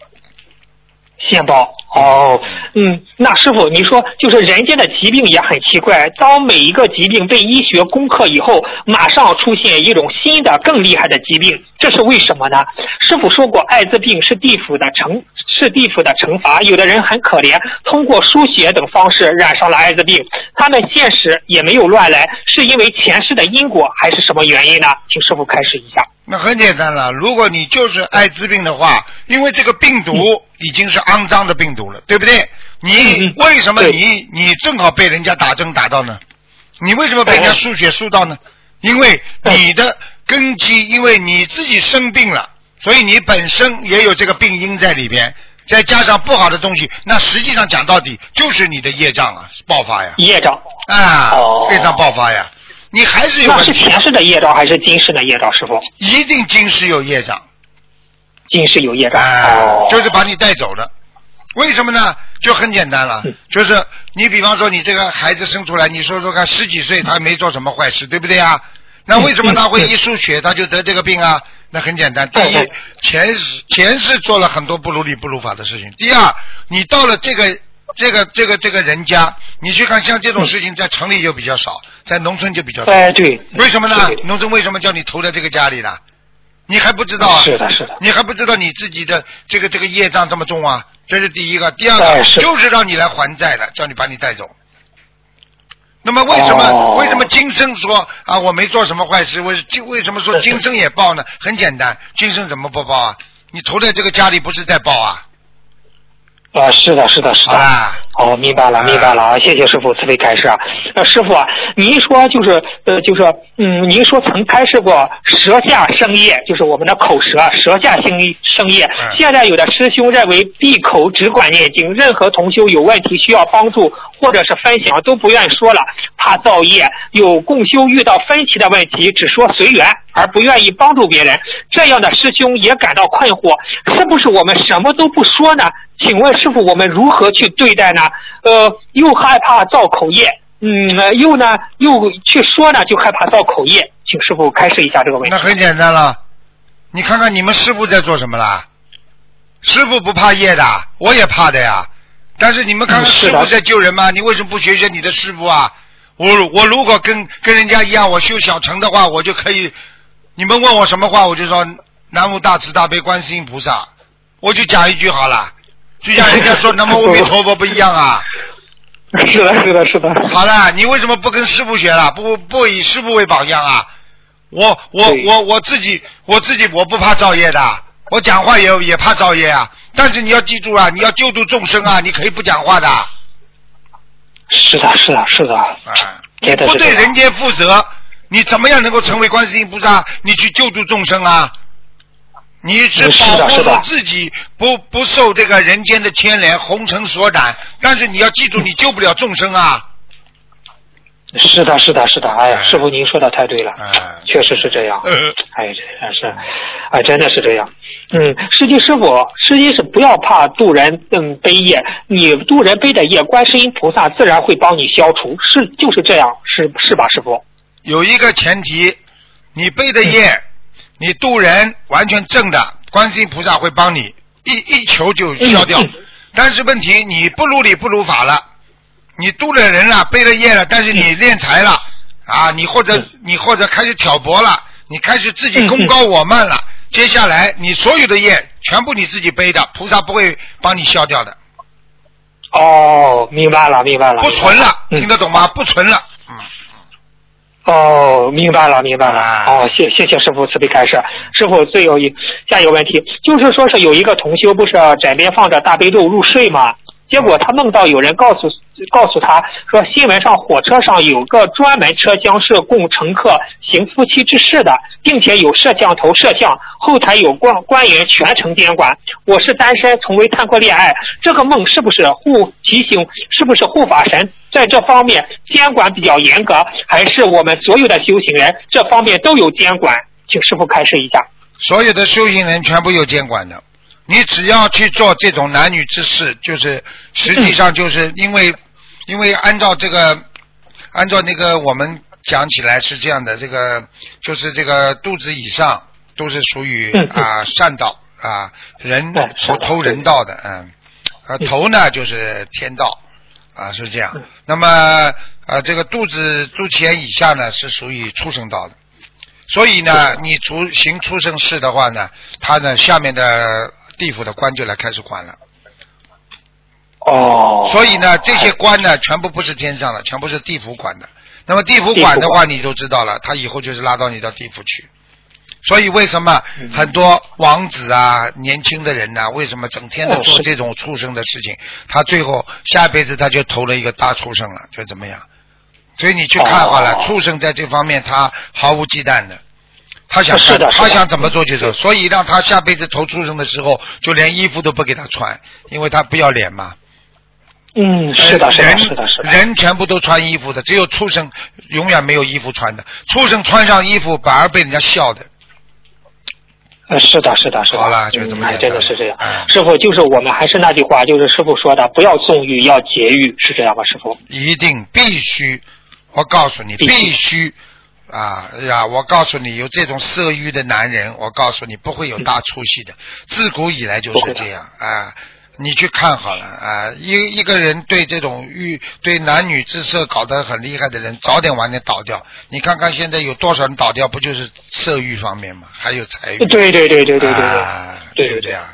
现报哦，嗯，那师傅，你说就是人间的疾病也很奇怪，当每一个疾病被医学攻克以后，马上出现一种新的更厉害的疾病，这是为什么呢？师傅说过，艾滋病是地府的惩，是地府的惩罚。有的人很可怜，通过输血等方式染上了艾滋病，他们现实也没有乱来，是因为前世的因果还是什么原因呢？请师傅开始一下。那很简单了，如果你就是艾滋病的话，因为这个病毒已经是肮脏的病毒了，对不对？你为什么你你正好被人家打针打到呢？你为什么被人家输血输到呢？因为你的根基，因为你自己生病了，所以你本身也有这个病因在里边，再加上不好的东西，那实际上讲到底就是你的业障啊爆发呀，业障，啊哦，业障爆发呀，你还是有那是前世的业障还是今世的业障？师傅，一定今世有业障。今世有业障。哎哦，，就是把你带走了。为什么呢？就很简单了嗯，就是你比方说你这个孩子生出来，你说说看，十几岁他没做什么坏事，对不对啊？那为什么他会一输血他就得这个病啊？那很简单，第一前世前世做了很多不如理不如法的事情；第二，你到了这个这个这个这个人家，你去看像这种事情在城里就比较少，在农村就比较多。哎，对，为什么呢？农村为什么叫你投在这个家里呢？你还不知道啊？是的，是的。你还不知道你自己的这个这个业障这么重啊？这是第一个，第二个就是让你来还债的，叫你把你带走。那么为什么、哦为什么今生说啊我没做什么坏事？为为什么说今生也报呢？很简单，今生怎么不报啊？你投在这个家里不是在报啊？啊，是的，是的，是的。好明白了，哎明白了啊！谢谢师傅慈悲开示啊。呃，师傅啊，您说就是呃，就是嗯，您说曾开示过舌下生业，就是我们的口舌，舌下生生业。嗯现在有的师兄认为闭口只管念经，任何同修有问题需要帮助或者是分享都不愿意说了，怕造业。有共修遇到分歧的问题，只说随缘，而不愿意帮助别人。这样的师兄也感到困惑，是不是我们什么都不说呢？请问师傅，我们如何去对待呢？呃，又害怕造口业，嗯，呃又呢又去说呢，就害怕造口业，请师傅开示一下这个问题那。很简单了。你看看你们师傅在做什么啦？师傅不怕业的，我也怕的呀。但是你们看师傅在救人吗？你为什么不学学你的师傅啊？我我如果跟跟人家一样，我修小乘的话，我就可以。你们问我什么话，我就说南无大慈大悲观世音菩萨，我就讲一句好了。就像人家说 南无阿弥陀佛不一样啊。是的，是的，是的。好了，你为什么不跟师傅学了？不不以师傅为榜样啊？我我我我自己我自己我不怕造业的，我讲话也也怕造业啊。但是你要记住啊，你要救度众生啊，你可以不讲话的啊。是的，是的，是的。你不真的是这样对人间负责，你怎么样能够成为观世音菩萨？你去救度众生啊？你是保护是的住自己不不受这个人间的牵连、红尘所染，但是你要记住，你救不了众生啊！是的，是的，是的。哎呀，哎师傅您说的太对了，哎确实是这样。呃哎，真是，哎，真的是这样。嗯，实际师傅，实际是不要怕渡人嗯背业，你渡人背的业，观世音菩萨自然会帮你消除，是就是这样，是是吧，师傅？有一个前提，你背的业，你渡人完全正的，观世音菩萨会帮你一一求就消掉。嗯嗯但是问题你不如理不如法了，你渡了人了，背了业了，但是你敛财了啊，你或者嗯你或者开始挑拨了，你开始自己嗯功高我慢了，接下来你所有的业全部你自己背的，菩萨不会帮你消掉的，哦，明白了，明白了。不存了，嗯听得懂吗？不存了，嗯。哦，明白了，明白了。啊哦，谢谢谢师傅慈悲开示。师傅最有一下一个问题，就是说是有一个同修不是枕边放着大悲咒入睡吗？结果他梦到有人告诉告诉他说，新闻上火车上有个专门车厢是供乘客行夫妻之事的，并且有摄像头摄像，后台有官官员全程监管。我是单身，从未谈过恋爱，这个梦是不是护提醒？是不是护法神在这方面监管比较严格，还是我们所有的修行人这方面都有监管？请师傅开示一下。所有的修行人全部有监管的，你只要去做这种男女之事，就是实际上就是因为因为按照这个按照那个我们讲起来是这样的，这个就是这个肚子以上都是属于啊善道啊人对是偷偷人道的，嗯，啊头呢就是天道啊是这样嗯。那么呃这个肚子肚脐眼以下呢是属于畜生道的。所以呢，你出行出生事的话呢，他呢下面的地府的官就来开始管了。哦，所以呢，这些官呢，全部不是天上的，全部是地府管的。那么地府管的话，你就知道了，他以后就是拉到你到地府去。所以为什么嗯很多王子啊、年轻的人呐、为什么整天的做这种畜生的事情？他最后下辈子他就投了一个大畜生了，就怎么样？所以你去看好了，哦畜生在这方面他毫无忌惮的，他想是的他想怎么做就做，所以让他下辈子投畜生的时候，就连衣服都不给他穿，因为他不要脸嘛。嗯，是的，是的，是的，是的，人全部都穿衣服的，只有畜生永远没有衣服穿的。畜生穿上衣服反而被人家笑的。呃，是的，是的，是的。好了就这么简单真的是这样。嗯师傅，就是我们还是那句话，就是师傅说的，不要纵欲，要节欲，是这样吗？师傅？一定必须，我告诉你，必须啊呀！我告诉你，有这种色欲的男人，我告诉你不会有大出息的。自古以来就是这样啊。你去看好了啊，一一个人对这种欲、对男女之色搞得很厉害的人，早点晚点倒掉。你看看现在有多少人倒掉，不就是色欲方面吗？还有财欲。对对对对对对对。啊，对对对就这样。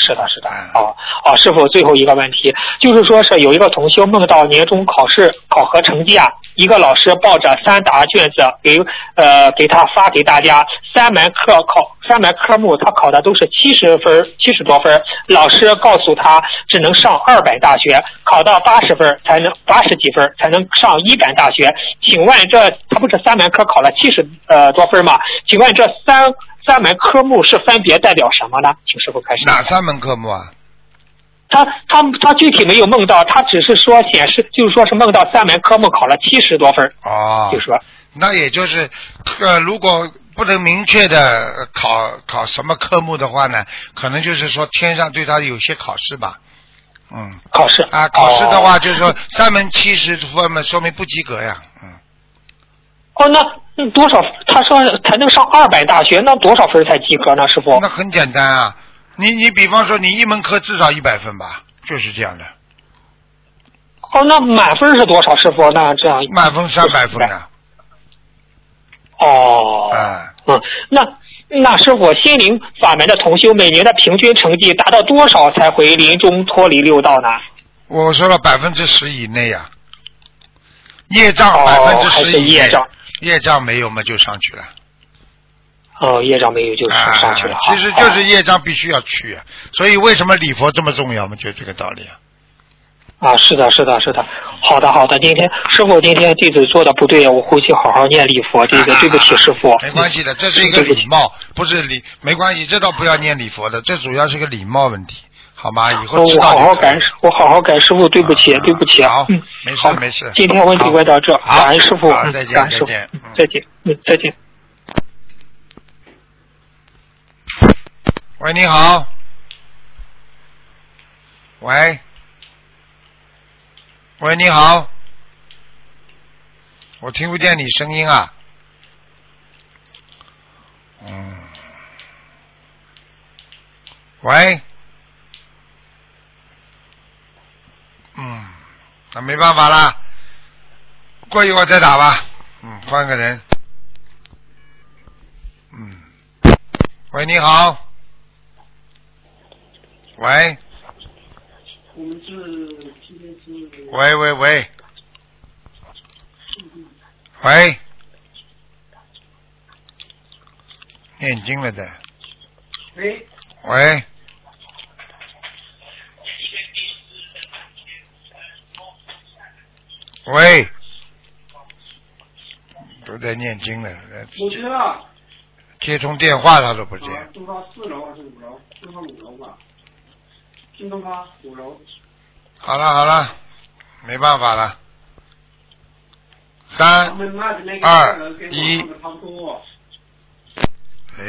是的，是的啊。哦哦，师傅，最后一个问题就是说是有一个同修梦到年终考试考核成绩啊，一个老师抱着三沓卷子给呃给他发给大家，三门课考三门科目他考的都是七十分七十多分，老师告诉他只能上二本大学，考到八十分才能八十几分才能上一本大学。请问这他不是三门科考了七十呃多分吗？请问这三三门科目是分别代表什么呢？请师傅开始。哪三门科目啊？他他他具体没有梦到，他只是说显示，就是说是梦到三门科目考了七十多分儿，哦，就说。那也就是，呃，如果不能明确的考考什么科目的话呢，可能就是说天上对他有些考试吧，嗯，考试。啊，考试的哦。话就是说三门七十分嘛，说明不及格呀，嗯，哦，那那多少？他说才能上二百大学，那多少分才及格呢？师傅？那很简单啊，你你比方说你一门课至少一百分吧，就是这样的，哦，那满分是多少？师傅？那这样满分三百分的，哦，嗯，嗯，那那师傅，心灵法门的同修每年的平均成绩达到多少才回临终脱离六道呢？我说了百分之十以内呀、业障哦百分之十以内是业障，业障没有嘛就上去了。哦，业障没有就上上去了。啊。其实就是业障必须要去啊，所以为什么礼佛这么重要嘛？就这个道理啊。啊，是的，是的，是的。好的，好的。今天师傅，今天弟子做的不对，我回去好好念礼佛。这个对不起师傅。没关系的，这是一个礼貌，不是礼，没关系，这倒不要念礼佛的，这主要是个礼貌问题，好吗？以后哦我好好改，我好好改，师傅，对不起，啊对不起。好嗯，没事没事今天问题好问到这，好感恩师傅，感恩师傅再见嗯嗯再见，嗯，再见。喂，你好。喂。喂，你好。我听不见你声音啊。嗯。喂。嗯，那没办法啦，过一会儿再打吧。嗯，换个人。嗯。喂，你好。喂。我们是今天是喂喂喂，喂，念经了的，喂，喂，喂，都在念经呢，我知道，接通电话他都不接，啊，东方四楼还是五楼？东方五楼吧？新东方五楼。好了好了，没办法了，他三，二一差不多。哎，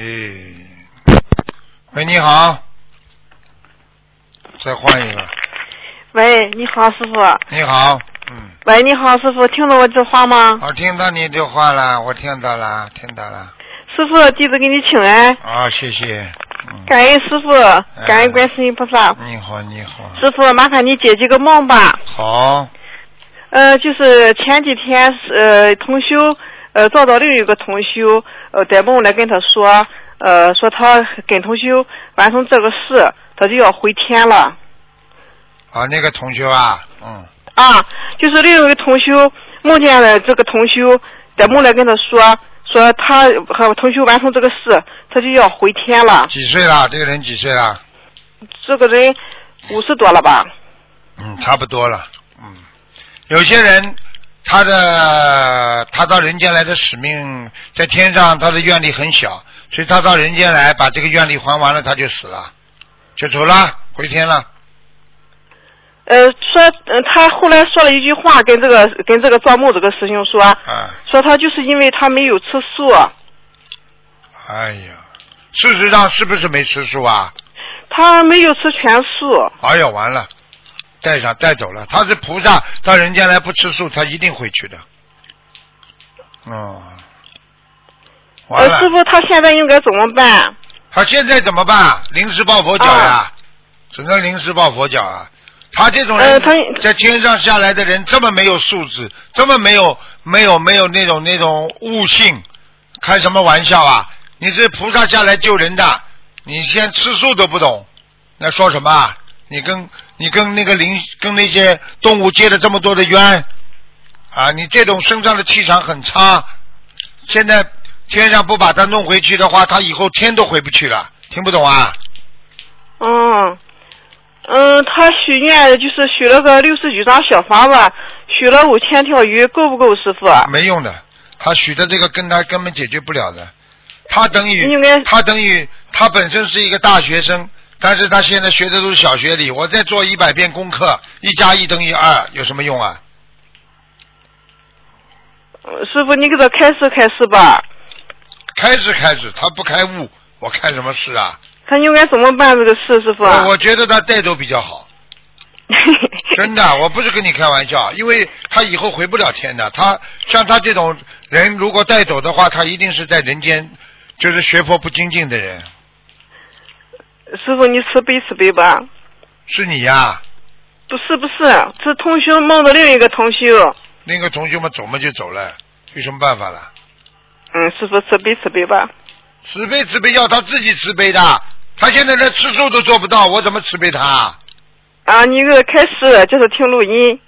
喂，你好，再换一个。喂，你好，师傅。你好，嗯，喂，你好，师傅，听到我这话吗？我听到你这话了，我听到了，听到了。师傅，弟子给你请安，啊，谢谢。嗯，感恩师傅，感恩观世音菩萨。你好，你好。师傅，麻烦你解几个梦吧。好，呃，就是前几天呃同修呃找到另一个同修呃在梦来跟他说呃说他跟同修完成这个事，他就要回天了啊，那个同学啊，嗯，啊，就是另一个同修梦见了这个同修在梦来跟他说说他和同修完成这个事，他就要回天了。几岁了？这个人几岁了？这个人五十多了吧？嗯，差不多了。嗯，有些人他的他到人间来的使命在天上，他的愿力很小，所以他到人间来把这个愿力还完了，他就死了，就走了，回天了。呃，说，呃，他后来说了一句话，跟这个跟这个赵木这个师兄说，啊，说他就是因为他没有吃素，哎呀，事实上是不是没吃素啊？他没有吃全素。哎呀，完了，带上带走了。他是菩萨，到人间来不吃素，他一定会去的。嗯，完呃，了。师傅，他现在应该怎么办？他现在怎么办？临时抱佛脚呀，只能临时抱佛脚啊。他这种人在天上下来的人，这么没有素质，这么没有没有没有那种那种悟性，开什么玩笑啊？你是菩萨下来救人的，你先吃素都不懂，那说什么啊？你跟你跟那个灵跟那些动物结了这么多的冤啊！你这种身上的气场很差，现在天上不把他弄回去的话，他以后天都回不去了。听不懂啊？嗯，嗯，他许愿就是许了个六十几张小房子，许了五千条鱼，够不够，师傅？没用的，他许的这个跟他根本解决不了的。他等于他等于他本身是一个大学生，但是他现在学的都是小学里。我再做一百遍功课，一加一等于二，有什么用啊？呃师傅，你给他开示开示吧，开始开始，他不开悟，我开什么示啊？他应该怎么办这个事，师傅？我我觉得他带走比较好，真的，我不是跟你开玩笑，因为他以后回不了天的。他像他这种人，如果带走的话，他一定是在人间，就是学佛不精进的人。师傅，你慈悲慈悲吧。是你呀、不是不是，是同修梦的另一个同修。那个同学嘛走嘛就走了，有什么办法了？嗯，师傅慈悲慈悲吧。慈悲慈悲要他自己慈悲的，他现在连吃素都做不到，我怎么慈悲他？啊，你给他开始就是听录音。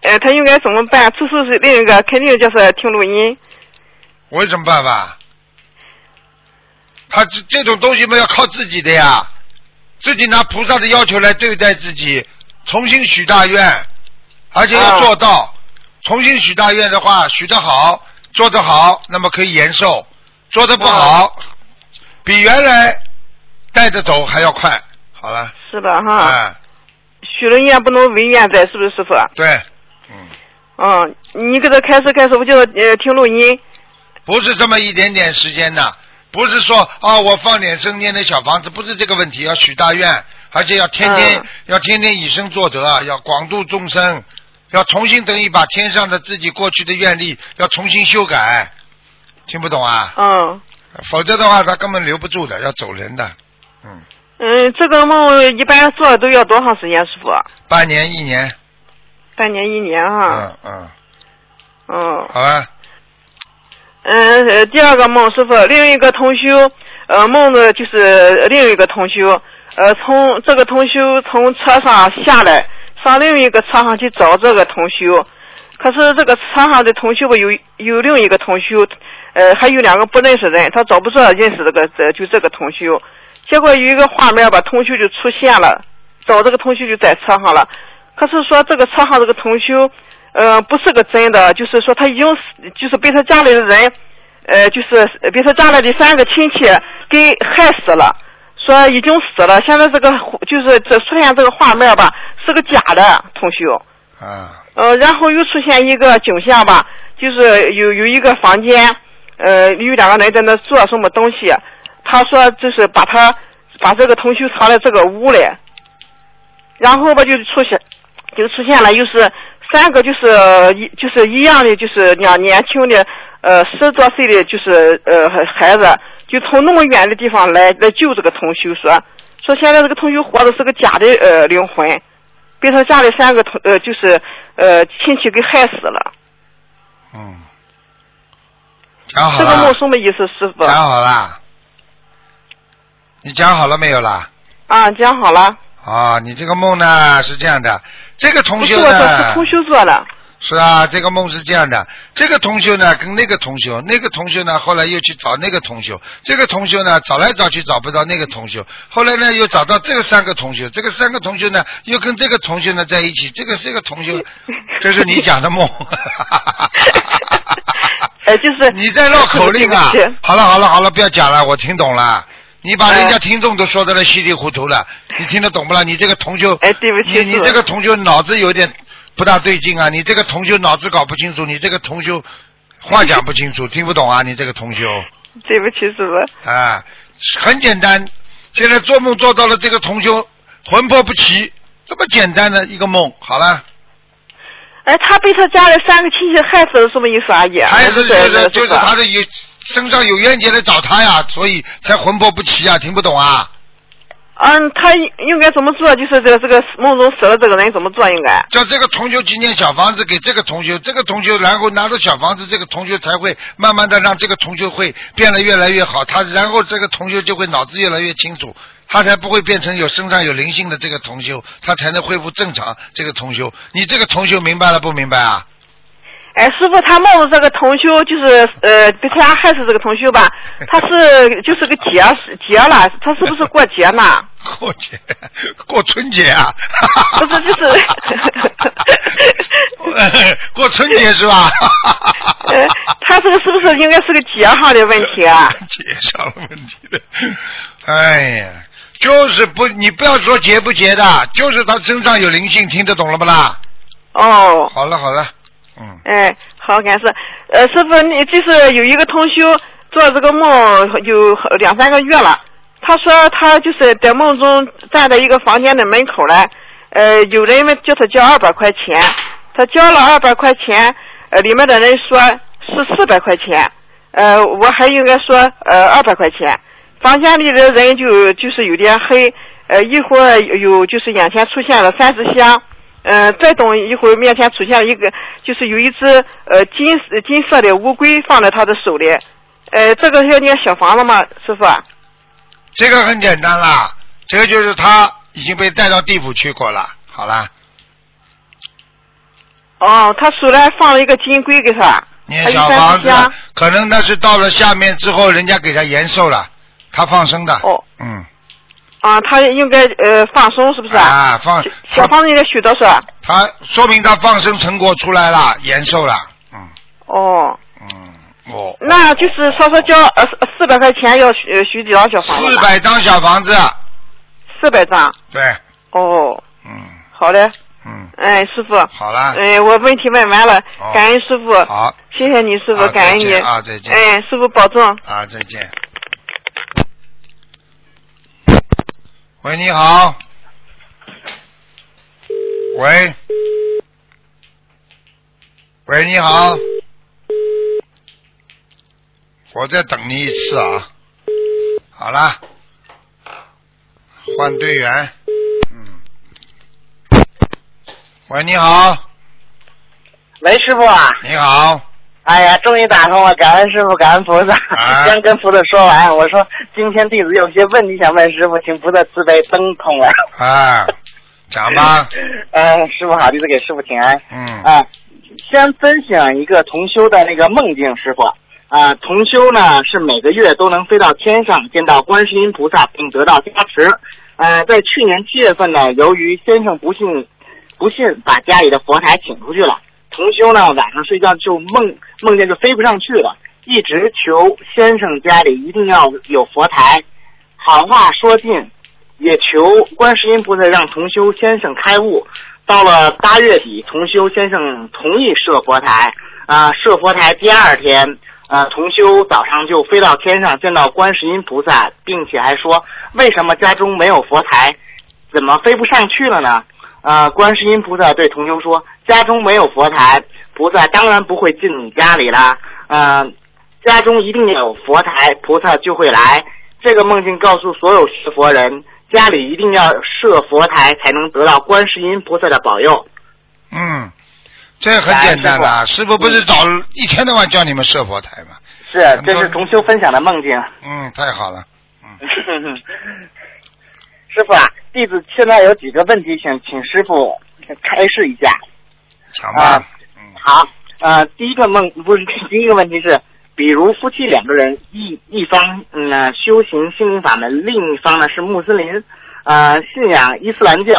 呃，他应该怎么办？吃素是另一个，肯定就是听录音。我有什么办法？他这这种东西嘛要靠自己的呀，自己拿菩萨的要求来对待自己，重新许大愿，而且要做到。重新许大愿的话，许得好，做得好，那么可以延寿；做得不好，比原来带着走还要快。好了，是的？哈。哎，许了愿不能违愿在，是不是师傅？对，嗯，嗯，你给他开始开始，我叫他呃听录音。不是这么一点点时间的，不是说啊、我放点生念的小房子，不是这个问题，要许大愿，而且要天天、嗯要天天以身作则，要广度众生，要重新等于把天上的自己过去的愿力要重新修改，听不懂啊？嗯否则的话他根本留不住的，要走人的，嗯，嗯，这个梦一般做都要多长时间，师傅？半年一年，半年一年哈。嗯嗯，嗯。好了，嗯，呃第二个梦，师傅，另一个同修，呃，梦的就是另一个同修，呃，从这个同修从车上下来，上另一个车上去找这个同修，可是这个车上的同修吧，有有另一个同修，呃，还有两个不认识人，他找不着认识这个这就这个同修，结果有一个画面吧，同修就出现了，找这个同修就在车上了，可是说这个车上这个同修。呃，不是个真的，就是说他已经死就是被他家里的人，呃，就是被他家里的三个亲戚给害死了，说已经死了。现在这个就是这出现这个画面吧，是个假的同修。啊，呃，然后又出现一个景象吧，就是有有一个房间，呃，有两个人在那做什么东西。他说就是把他把这个同修藏在这个屋里，然后吧就出现就出现了，又是三个就是一就是一样的，就是两年轻的呃十多岁的就是呃孩子，就从那么远的地方来来救这个同修，说说现在这个同修活的是个假的呃灵魂，被他家里三个同呃就是呃亲戚给害死了。嗯，讲好了。这个梦了，什么意思，师傅？讲好了，你讲好了没有啦？啊，讲好了，啊，你这个梦呢是这样的，这个同修呢是同修做的。是啊，这个梦是这样的，这个同修呢跟那个同修，那个同修呢后来又去找那个同修，这个同修呢找来找去找不到那个同修，后来呢又找到这个三个同修，这个三个同修呢又跟这个同修呢在一起，这个这个同修，这是你讲的梦。呃，就是你在绕口令啊！好了好了好了，不要讲了，我听懂了。你把人家哎听众都说的了稀里糊涂了，你听得懂不啦？你这个同修，哎对不起你你这个同修脑子有点不大对劲啊！你这个同修脑子搞不清楚，你这个同修话讲不清楚，听不懂啊！你这个同修对不起，师傅。啊，很简单。现在做梦做到了这个同修魂魄不齐，这么简单的一个梦，好了，哎，他被他家里三个亲戚害死了，什么意思，阿姨？还是对就是就是他的有身上有冤结来找他呀，所以才魂魄不齐啊，听不懂啊？嗯，他应该怎么做？就是这个这个梦中死了这个人怎么做？应该叫这个同学纪念小房子给这个同学，这个同学然后拿着小房子，这个同学才会慢慢的让这个同学会变得越来越好，他然后这个同学就会脑子越来越清楚，他才不会变成有身上有灵性的这个同修，他才能恢复正常。这个同修，你这个同修明白了不明白啊？哎，师傅，他梦这个同修就是呃被他家害死这个同修吧，他是就是个节节了，他是不是过节呢？过节，过春节啊？不是，就是过春节是吧？呃，他这个是不是应该是个节上的问题啊？节上的问题了。哎呀，就是不，你不要说结不结的，就是他身上有灵性，听得懂了不啦？哦，好了好了，嗯，哎，好，感谢。呃，师傅，你就是有一个同修做这个梦有两三个月了，他说他就是在梦中站在一个房间的门口来，呃，有人们叫他交二百块钱，他交了二百块钱，呃，里面的人说是四百块钱，呃，我还应该说呃二百块钱，房间里的人就就是有点黑，呃，一会儿有就是眼前出现了三只虾。呃，再等一会儿，面前出现了一个，就是有一只呃金金色的乌龟放在他的手里，呃，这个要念小房子吗，师傅？这个很简单啦，这个就是他已经被带到地府去过了。好啦，哦，他手来放了一个金龟给他，念还有三小房子。，可能那是到了下面之后，人家给他延寿了，他放生的。哦，嗯，啊，他应该呃放松是不是？啊，放小房子应该许多少？他说明他放生成果出来了，延寿了。嗯哦，嗯，哦那就是稍稍交呃四百块钱要许呃许几张小房子四？百张小房子，四百张。对，哦，嗯好的，嗯，哎，师傅。好了，哎，我问题问完了哦，感恩师傅。好谢谢你，师傅，啊感恩你。啊再见哎，师傅保重。啊，再见。喂，你好。喂。喂，你好。我再等你一次啊。好啦，换队员。嗯。喂，你好，喂，师傅啊！你好。哎呀，终于打通了，感恩师傅，感恩菩萨。啊跟菩萨说完，我说今天弟子有些问题想问师傅，请菩萨慈悲灯通了。啊，讲吧。嗯，师傅好，弟子给师傅请安。嗯。啊，先分享一个同修的那个梦境，师傅。啊，同修呢是每个月都能飞到天上见到观世音菩萨，并得到加持。呃，在去年七月份呢，由于先生不幸不幸把家里的佛台请出去了，同修呢晚上睡觉就梦梦见就飞不上去了，一直求先生家里一定要有佛台。好话说尽，也求观世音菩萨让同修先生开悟。到了八月底，同修先生同意设佛台。啊、设佛台第二天，呃，同修早上就飞到天上见到观世音菩萨，并且还说：“为什么家中没有佛台？怎么飞不上去了呢？”啊、观世音菩萨对同修说：“家中没有佛台，菩萨当然不会进你家里啦。嗯，家中一定要有佛台，菩萨就会来。”这个梦境告诉所有学佛人，家里一定要设佛台，才能得到观世音菩萨的保佑。嗯，这很简单的，师傅不是早一天到晚叫你们设佛台吗？是，这是重修分享的梦境。嗯，太好了。嗯 师傅啊，弟子现在有几个问题想请师傅开示一下。讲吧。啊好，呃，第一个梦不是 第一个问题是，比如夫妻两个人，一一方嗯、呃修行心灵法门，另一方呢是穆斯林，呃信仰伊斯兰教，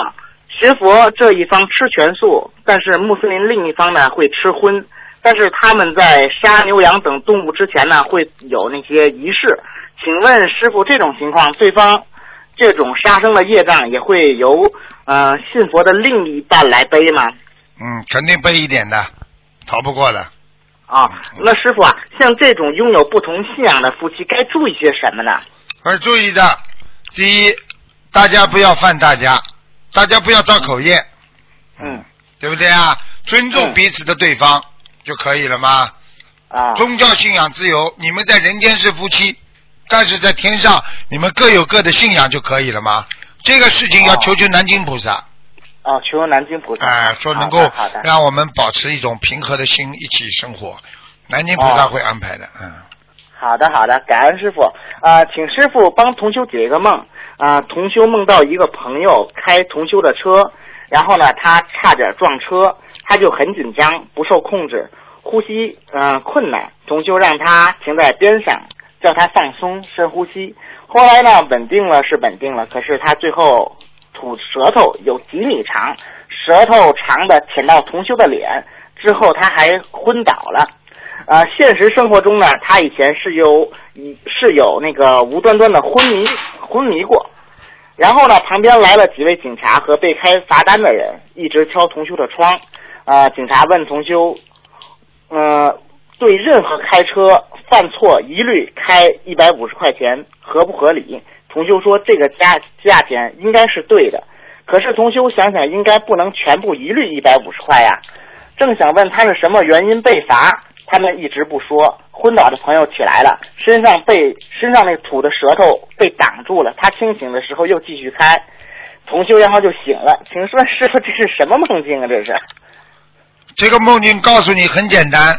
学佛这一方吃全素，但是穆斯林另一方呢会吃荤，但是他们在杀牛羊等动物之前呢会有那些仪式，请问师傅这种情况，对方这种杀生的业障也会由呃信佛的另一半来背吗？嗯，肯定背一点的，逃不过的。啊，那师傅啊，像这种拥有不同信仰的夫妻，该注意些什么呢？要注意的，第一，大家不要犯大家，大家不要造口业，嗯对不对啊？尊重彼此的对方、就可以了吗？啊宗教信仰自由，你们在人间是夫妻，但是在天上你们各有各的信仰就可以了吗？这个事情要求求南京菩萨，哦，求南京菩萨。啊、说能够让我们保持一种平和的心一起生活，南京菩萨哦会安排的，嗯。好的好的，感恩师傅。啊、请师傅帮同修解一个梦。啊、同修梦到一个朋友开同修的车，然后呢，他差点撞车，他就很紧张，不受控制，呼吸嗯、呃困难。同修让他停在边上，叫他放松，深呼吸。后来呢，稳定了是稳定了，可是他最后吐舌头有几米长，舌头长的舔到同修的脸，之后他还昏倒了。呃，现实生活中呢，他以前是有是有那个无端端的昏迷昏迷过，然后呢，旁边来了几位警察和被开罚单的人，一直敲同修的窗。呃，警察问同修，呃，对任何开车犯错一律开一百五十块钱，合不合理？同修说这个价价钱应该是对的，可是同修想想应该不能全部一律一百五十块呀。正想问他是什么原因被罚，他们一直不说。昏倒的朋友起来了，身上被身上那吐的舌头被挡住了。他清醒的时候又继续开，同修然后就醒了。请说师傅这是什么梦境啊？这是？这个梦境告诉你很简单，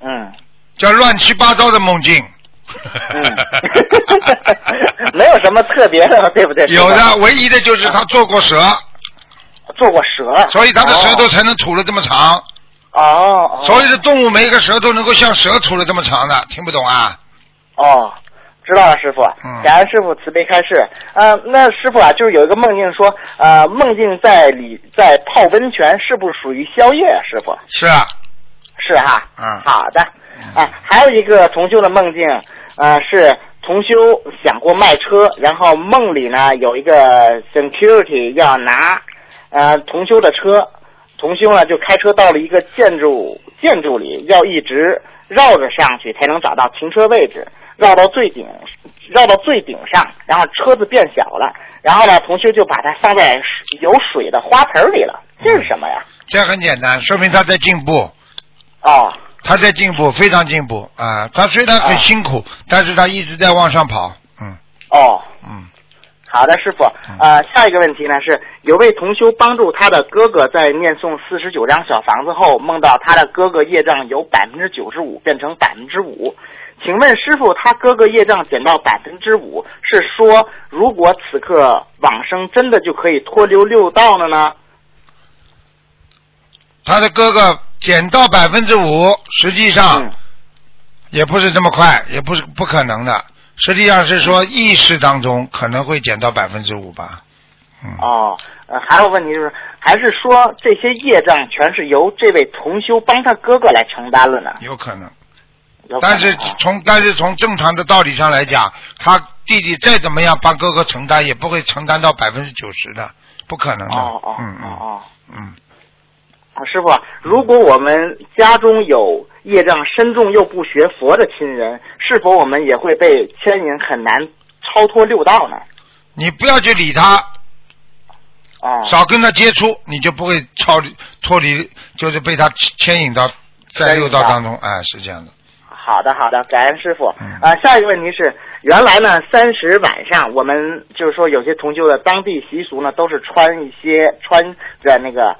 嗯叫乱七八糟的梦境。嗯，没有什么特别的，对不对？有的，唯一的就是他做过蛇，做过蛇，所以他的舌头才能吐了这么长。哦，所有的动物没一个舌头能够像蛇吐了这么长的，听不懂啊？哦，知道了，师傅。嗯感恩师傅慈悲开示。呃，那师傅啊，就是有一个梦境说，呃，梦境在里在泡温泉，是不是属于宵夜啊？师傅是啊，是哈。嗯好的。啊，还有一个同修的梦境，呃，是同修想过卖车，然后梦里呢有一个 security 要拿呃同修的车，同修呢就开车到了一个建筑建筑里，要一直绕着上去才能找到停车位置，绕到最顶，绕到最顶上，然后车子变小了，然后呢同修就把它放在有水的花盆里了，这是什么呀？这很简单，说明他在进步，哦。他在进步，非常进步啊！他虽然很辛苦，但是他一直在往上跑，嗯哦，嗯。好的，师傅。呃，下一个问题呢是，有位同修帮助他的哥哥在念诵四十九张小房子后，梦到他的哥哥业障由百分之九十五变成百分之五。请问师傅，他哥哥业障减到百分之五，是说如果此刻往生，真的就可以脱离六道了呢？他的哥哥减到百分之五，实际上也不是这么快，也不是不可能的。实际上是说意识当中可能会减到百分之五吧。哦，呃，还有问题就是，还是说这些业障全是由这位同修帮他哥哥来承担了呢？有可能。可能但是从但是从正常的道理上来讲，他弟弟再怎么样帮哥哥承担，也不会承担到百分之九十的，不可能的。哦哦嗯嗯哦嗯，啊，师傅啊，如果我们家中有业障深重又不学佛的亲人，是否我们也会被牵引，很难超脱六道呢？你不要去理他，啊，少跟他接触，你就不会超脱离，就是被他牵引到在六道当中，哎，是这样的。好的，好的，感恩师傅。嗯啊，下一个问题是，原来呢，三十晚上我们就是说有些同修的当地习俗呢，都是穿一些穿在那个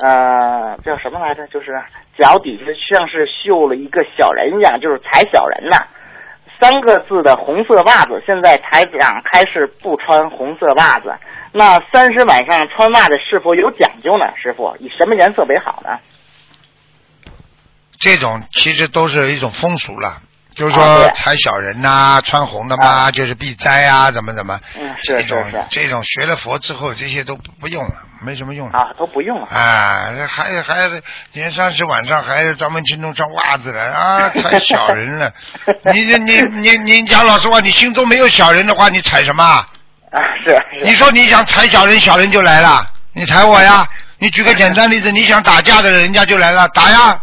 呃叫什么来着，就是脚底下像是绣了一个小人一样，就是踩小人呐。三个字的红色袜子，现在台长开始不穿红色袜子。那三十晚上穿袜子是否有讲究呢？师傅，以什么颜色为好呢？这种其实都是一种风俗了，就是说踩小人呐、穿红的嘛，啊就是避灾啊，怎么怎么。嗯，是是这种是，这种学了佛之后，这些都不不用了，没什么用了。啊，都不用了。啊，还还年三十晚上还咱们群众穿袜子了啊，踩小人了。你你你你你讲老实话，你心中没有小人的话，你踩什么？啊，是是。你说你想踩小人，小人就来了，你踩我呀？你举个简单例子，你想打架的人，人家就来了，打呀！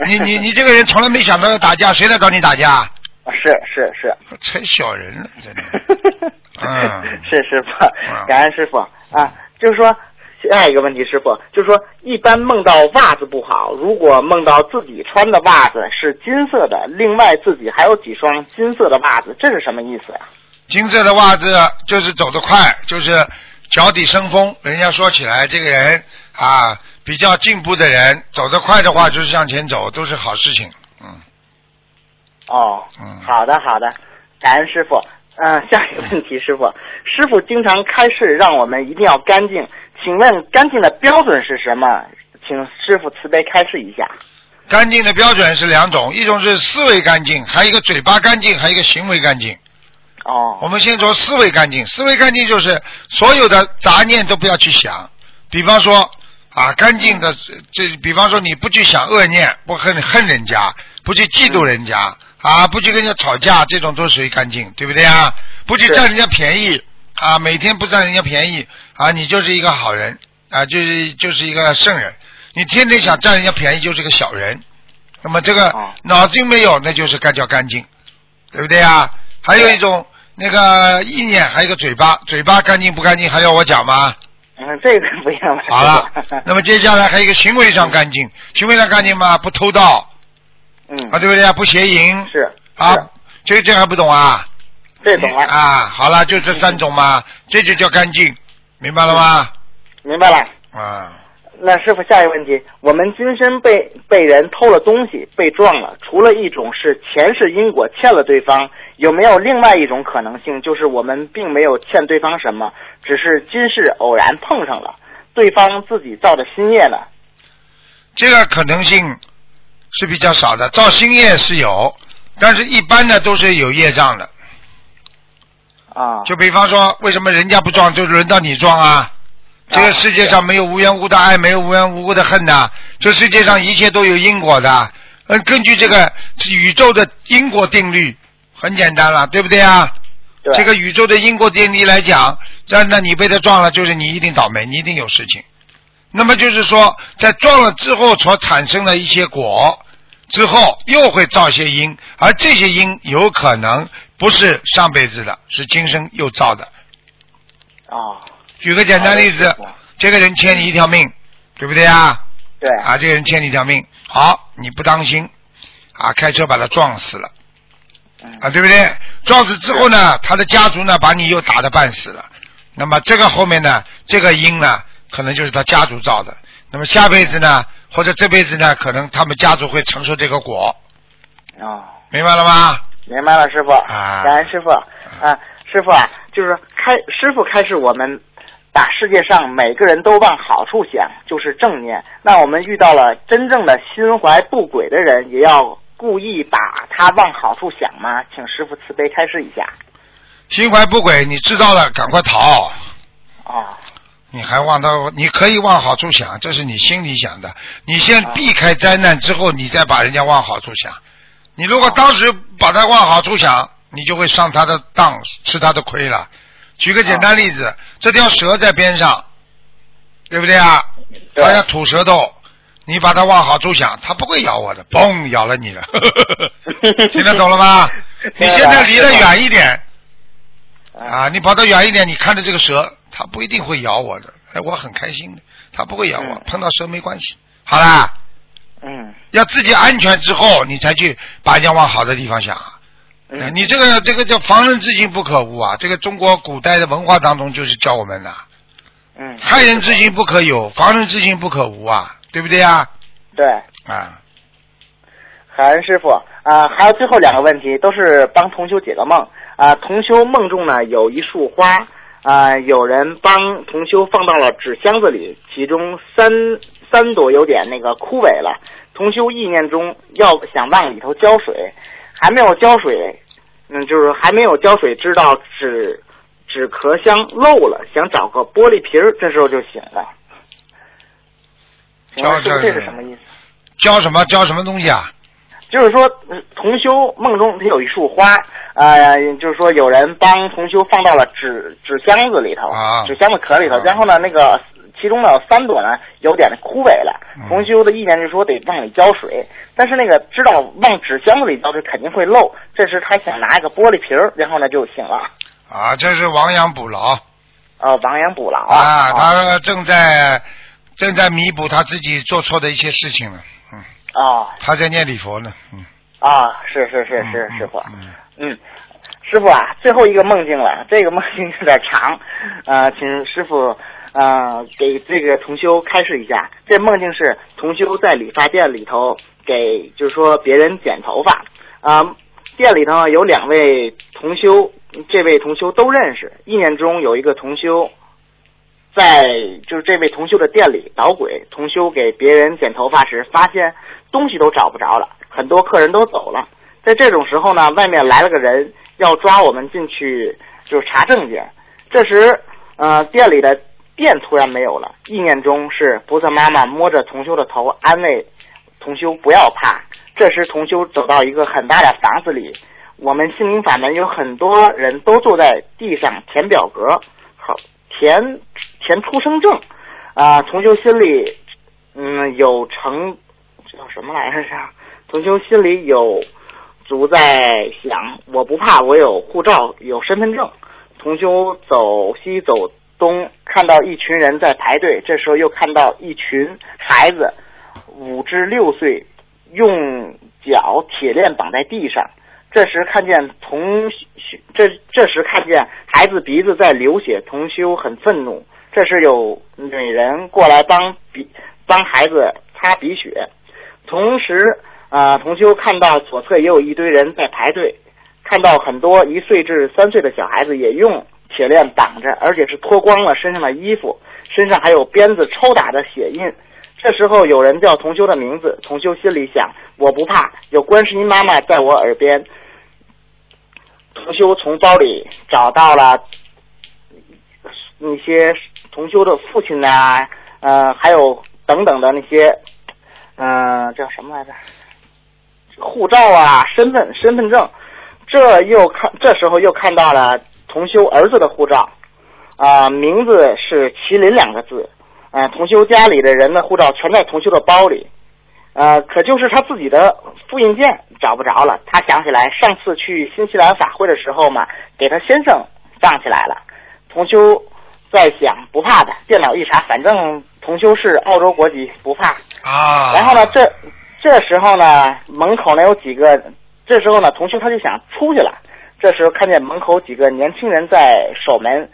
你你你这个人从来没想到要打架，谁来找你打架？啊是是是，太 小人了，真的。嗯是师傅嗯，感恩师傅啊。就是说，下一个问题，师傅，就是说，一般梦到袜子不好，如果梦到自己穿的袜子是金色的，另外自己还有几双金色的袜子，这是什么意思呀、金色的袜子就是走得快，就是脚底生风。人家说起来，这个人啊比较进步的人，走得快的话就是向前走，都是好事情。嗯哦，嗯好的好的，感恩师傅。嗯、下一个问题，师傅，师傅经常开示让我们一定要干净，请问干净的标准是什么？请师傅慈悲开示一下。干净的标准是两种，一种是思维干净，还有一个嘴巴干净，还有一个行为干净。哦我们先说思维干净，思维干净就是所有的杂念都不要去想，比方说啊，干净的这，比方说你不去想恶念，不恨恨人家，不去嫉妒人家啊，不去跟人家吵架，这种都属于干净，对不对啊？不去占人家便宜啊，每天不占人家便宜啊，你就是一个好人啊，就是就是一个圣人。你天天想占人家便宜，就是个小人。那么这个哦脑筋没有，那就是该叫干净，对不对啊？还有一种那个意念，还有一个嘴巴，嘴巴干净不干净还要我讲吗？嗯，这个不一样了。好了，那么接下来还有一个行为上干净，行为上干净嘛，不偷盗嗯啊，对不对啊？不邪淫是啊是，这这还不懂啊？这懂了，啊，好了，就这三种嘛，这就叫干净，明白了吗？明白了。啊，那师傅，下一个问题，我们今生被被人偷了东西，被撞了，除了一种是前世因果欠了对方，有没有另外一种可能性，就是我们并没有欠对方什么，只是今世偶然碰上了，对方自己造的新业呢？这个可能性是比较少的，造新业是有，但是一般的都是有业障的。啊，就比方说，为什么人家不撞，就轮到你撞啊？这个世界上没有无缘无故的爱，没有无缘无故的恨呐。这世界上一切都有因果的。嗯，根据这个宇宙的因果定律，很简单了，对不对啊？对，这个宇宙的因果定律来讲，这那你被他撞了，就是你一定倒霉，你一定有事情。那么就是说，在撞了之后所产生的一些果，之后又会造些因，而这些因有可能不是上辈子的，是今生又造的。啊，举个简单例子这个人欠你一条命，对不对啊？对，啊，这个人欠你一条命，好，你不当心，啊，开车把他撞死了，嗯啊，对不对？撞死之后呢，他的家族呢把你又打得半死了，那么这个后面呢，这个因呢，可能就是他家族造的。那么下辈子呢，或者这辈子呢，可能他们家族会承受这个果，哦。明白了吗？明白了，师傅。啊感恩师傅。啊，师傅啊，就是开师傅开始我们把世界上每个人都往好处想，就是正念。那我们遇到了真正的心怀不轨的人，也要故意把他往好处想吗？请师傅慈悲开示一下。心怀不轨，你知道了，赶快逃。哦，你还往到，你可以往好处想，这是你心里想的。你先避开灾难之后，你再把人家往好处想。你如果当时把他往好处想，你就会上他的当，吃他的亏了。举个简单例子，这条蛇在边上，对不对啊？对它要吐舌头，你把它往好处想，它不会咬我的，嘣，咬了你了。听得懂了吗？你现在离得远一点，啊，你跑得远一点，你看着这个蛇，它不一定会咬我的，哎，我很开心的，它不会咬我，嗯碰到蛇没关系。好啦，嗯要自己安全之后，你才去把人家往好的地方想。你这个这个叫防人之心不可无啊！这个中国古代的文化当中就是教我们的，嗯，害人之心不可有，防人之心不可无啊，对不对啊？对，啊，感恩师傅啊、还有最后两个问题都是帮同修解个梦。啊、同修梦中呢有一束花啊、有人帮同修放到了纸箱子里，其中三三朵有点那个枯萎了，同修意念中要想往里头浇水，还没有浇水，嗯，就是还没有浇水，知道纸纸壳箱漏了，想找个玻璃瓶儿，这时候就醒了。浇这是什么意思？浇什么浇什么东西啊？就是说，呃同修梦中他有一束花，呃，就是说有人帮同修放到了纸纸箱子里头，啊纸箱子壳里头，啊然后呢，那个其中呢三朵呢有点枯萎了，嗯。同修的意见就是说得往里浇水，但是那个知道往纸箱子里浇水肯定会漏，这时他想拿一个玻璃瓶儿，然后呢就醒了，啊，这是亡羊补牢。呃，亡羊补牢啊，他正在正在弥补他自己做错的一些事情了，嗯，啊他在念礼佛呢，嗯，啊，是是是是嗯师傅，嗯，嗯，师傅啊，最后一个梦境了，这个梦境有点长，呃，请师傅呃给这个同修开示一下。这梦境是同修在理发店里头给，就是说别人剪头发，啊、店里头有两位同修，这位同修都认识。意念中有一个同修在就是这位同修的店里捣鬼，同修给别人剪头发时，发现东西都找不着了，很多客人都走了。在这种时候呢，外面来了个人要抓我们进去，就是查证件。这时，呃，店里的电突然没有了。意念中是菩萨妈妈摸着同修的头，安慰同修不要怕。这时，同修走到一个很大的房子里，我们心灵法门有很多人都坐在地上填表格，好填填出生证。啊、同修心里，嗯，有成，这叫什么来着？是同修心里有足在想，我不怕，我有护照，有身份证。同修走西走东，看到一群人在排队，这时候又看到一群孩子，五至六岁，用脚铁链绑在地上。这时看见同这这时看见孩子鼻子在流血，同修很愤怒。这时有女人过来帮鼻帮孩子擦鼻血，同时啊、呃同修看到左侧也有一堆人在排队，看到很多一岁至三岁的小孩子也用铁链绑着，而且是脱光了身上的衣服，身上还有鞭子抽打的血印。这时候有人叫同修的名字，同修心里想：我不怕，有观世音妈妈在我耳边。同修从包里找到了那些同修的父亲呐、呃，还有等等的那些，嗯、呃，叫什么来着？护照啊，身份身份证。这又看，这时候又看到了同修儿子的护照，啊、名字是麒麟两个字。呃，同修家里的人的护照全在同修的包里，呃，可就是他自己的复印件找不着了。他想起来上次去新西兰法会的时候嘛，给他先生放起来了。同修在想，不怕的，电脑一查，反正同修是澳洲国籍，不怕。啊，然后呢，这这时候呢，门口呢有几个，这时候呢，同修他就想出去了。这时候看见门口几个年轻人在守门，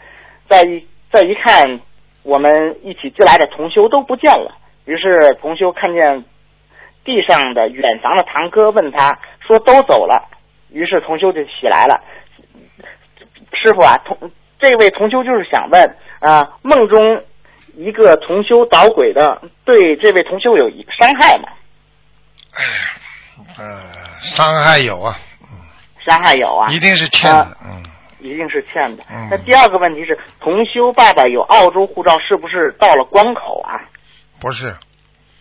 再一再一看，我们一起进来的同修都不见了。于是同修看见地上的远房的堂哥，问他说都走了。于是同修就起来了。师傅啊，同这位同修就是想问啊、梦中一个同修捣鬼的，对这位同修有伤害吗？哎，呃，伤害有啊，伤害有啊，一定是欠的啊，嗯，一定是欠的。嗯。那第二个问题是，同修爸爸有澳洲护照，是不是到了关口啊？不是，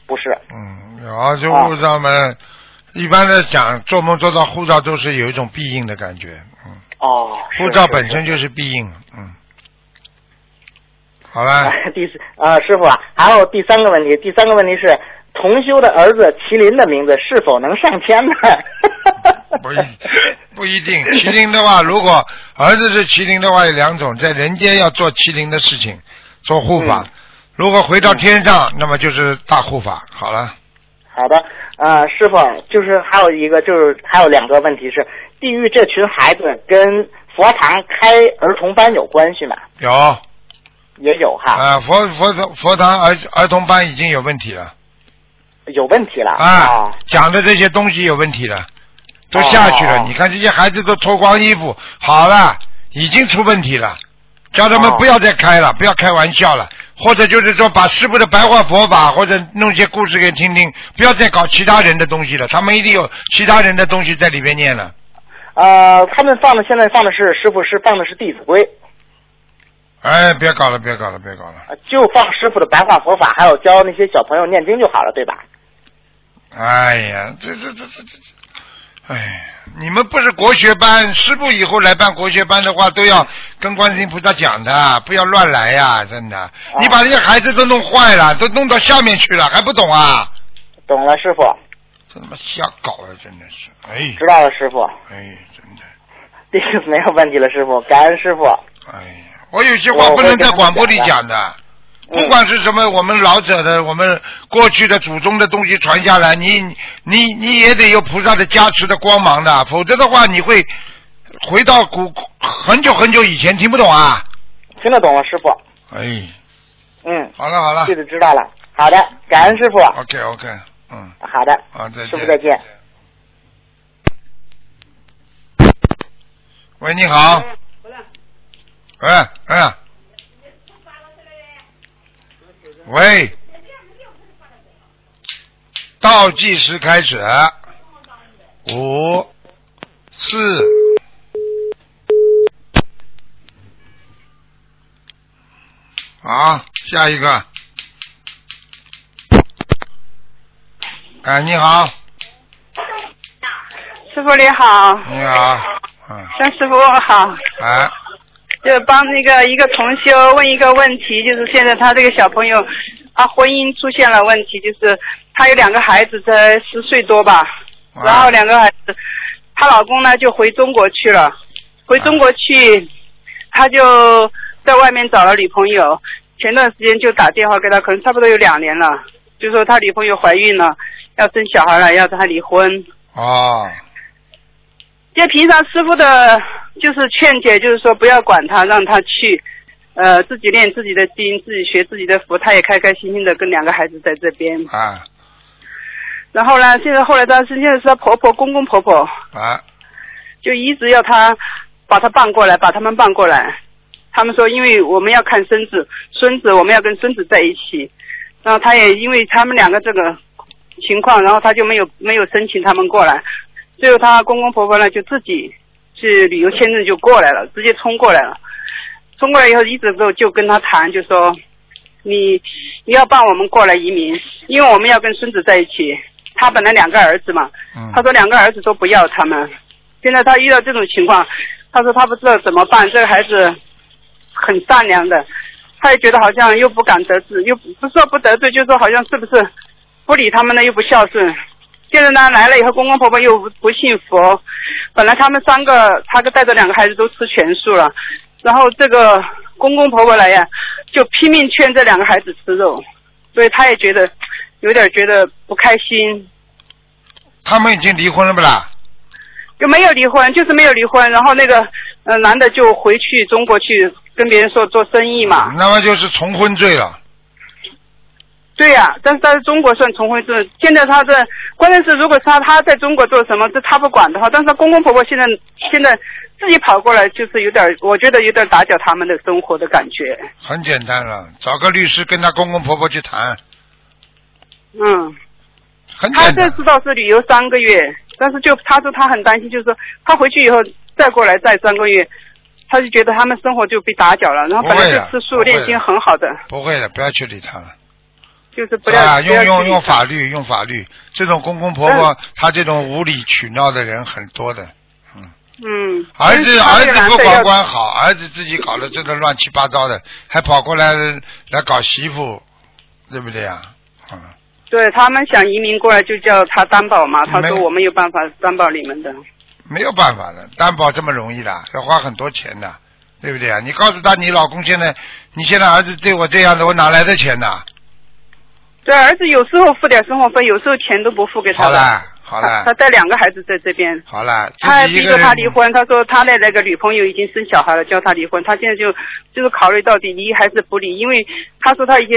不是，嗯，有澳洲护照们，一般的讲，做梦做到护照都是有一种必应的感觉，嗯，哦，护照本身就是必应，嗯，好了，啊，第四呃，师傅啊，还有第三个问题，第三个问题是，同修的儿子麒麟的名字是否能上天呢？不一不一定，麒麟的话，如果儿子是麒麟的话，有两种，在人间要做麒麟的事情，做护法，嗯。如果回到天上，那么就是大护法。好了，好的，呃，师傅，就是还有一个，就是还有两个问题是，地狱这群孩子跟佛堂开儿童班有关系吗？有。也有哈，啊，佛佛堂佛堂儿儿童班已经有问题了。有问题了。啊，讲的这些东西有问题了，都下去了。你看这些孩子都脱光衣服，好了，已经出问题了，叫他们不要再开了，不要开玩笑了。或者就是说，把师傅的白话佛法，或者弄些故事给听听，不要再搞其他人的东西了。他们一定有其他人的东西在里边念了。呃，他们放的现在放的是师傅是放的是《弟子规》，哎，别搞了，别搞了，别搞了。呃就放师傅的白话佛法，还有教那些小朋友念经就好了，对吧？哎呀，这这这这这这，哎，你们不是国学班，师傅以后来办国学班的话，都要跟观世音菩萨讲的，不要乱来呀、真的。你把这些孩子都弄坏了，都弄到下面去了，还不懂啊？懂了，师傅，这他妈瞎搞啊！真的是，哎，知道了，师傅，哎，真的，这 个没有问题了，师傅，感恩师傅。哎呀，我有些话不能在广播里讲的。不管是什么，我们老者的，我们过去的祖宗的东西传下来，你你你也得有菩萨的加持的光芒的，否则的话，你会回到古很久很久以前，听不懂啊？听得懂啊，师傅。哎，嗯，好了好了这个知道了。好的，感恩师傅。，OK OK，嗯，好的，啊，再见。师傅再见。喂，你好。哎哎。喂。倒计时开始。五、四。好，下一个。哎，你好，师傅你好，你好，嗯，张师傅好，哎，就帮那个一个同修问一个问题，就是现在他这个小朋友，他婚姻出现了问题，就是他有两个孩子，才十岁多吧，然后两个孩子，她老公呢就回中国去了，回中国去，他就在外面找了女朋友，前段时间就打电话给他，可能差不多有两年了，就说他女朋友怀孕了，要生小孩了，要跟他离婚。哦，就平常师傅的，就是劝解，就是说不要管他，让他去，呃，自己练自己的经，自己学自己的佛，他也开开心心的跟两个孩子在这边。啊然后呢，现在后来她现在是她婆婆、公公婆婆，啊，就一直要她把她办过来，把他们办过来。他们说，因为我们要看孙子，孙子我们要跟孙子在一起。然后他也因为他们两个这个情况，然后他就没有没有申请他们过来。最后他公公婆婆呢就自己是旅游签证就过来了，直接冲过来了。冲过来以后一直都就跟他谈，就说你你要帮我们过来移民，因为我们要跟孙子在一起。他本来两个儿子嘛，嗯他说两个儿子都不要他们。现在他遇到这种情况，他说他不知道怎么办。这个孩子很善良的，他也觉得好像又不敢得罪，又不不是说不得罪，就说好像是不是不理他们呢，又不孝顺。现在呢来了以后，公公婆婆又不不信佛，本来他们三个，他带着两个孩子都吃全素了，然后这个公公婆婆来呀，就拼命劝这两个孩子吃肉，所以他也觉得有点觉得不开心，他们已经离婚了不啦？就没有离婚，就是没有离婚。然后那个呃男的就回去中国去跟别人说做生意嘛。那么就是重婚罪了。对呀、但是他在中国算重婚罪。现在他在关键是，如果他他在中国做什么，这他不管的话，但是他公公婆婆现在现在自己跑过来，就是有点，我觉得有点打搅他们的生活的感觉。很简单了，找个律师跟他公公婆婆去谈，嗯，很他这简单。次倒是旅游三个月，但是就他说他很担心，就是说他回去以后再过来再三个月，他就觉得他们生活就被打搅了。然后本来就吃素练心很好的，不会的，不要去理他了。就是不要、啊，用用用法律，用法律。这种公公婆婆，他这种无理取闹的人很多的。嗯，嗯儿子儿子不保这个男的要管好，儿子自己搞得这个乱七八糟的，还跑过来来搞媳妇，对不对啊？嗯，对他们想移民过来，就叫他担保嘛。他说我们有办法担保你们的。没有办法的，担保这么容易的，要花很多钱的。对不对啊？你告诉他，你老公现在，你现在儿子对我这样的，我哪来的钱呢？对，儿子有时候付点生活费，有时候钱都不付给他的。好了，好他他，带两个孩子在这边，好了，自他逼着他离婚。他说他的那个女朋友已经生小孩了，叫他离婚。他现在就就是考虑到底离还是不离，因为他说他以前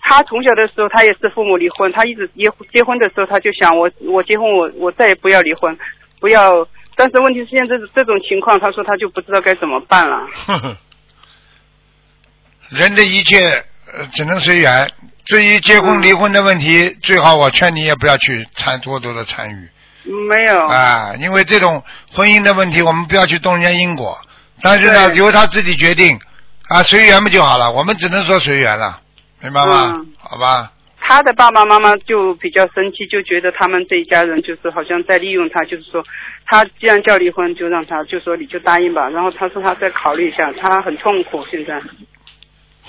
他从小的时候他也是父母离婚，他一直结结婚的时候他就想我我结婚我我再也不要离婚，不要。但是问题是现在这这种情况，他说他就不知道该怎么办了。哼哼，人的一切呃只能随缘。至于结婚嗯离婚的问题，最好我劝你也不要去参多多的参与没有，啊，因为这种婚姻的问题，我们不要去动人家因果。但是呢，由他自己决定啊，随缘不就好了？我们只能说随缘了，明白吗？嗯好吧，他的爸爸妈妈就比较生气，就觉得他们这一家人就是好像在利用他，就是说他既然叫离婚，就让他就说你就答应吧。然后他说他再考虑一下，他很痛苦现在。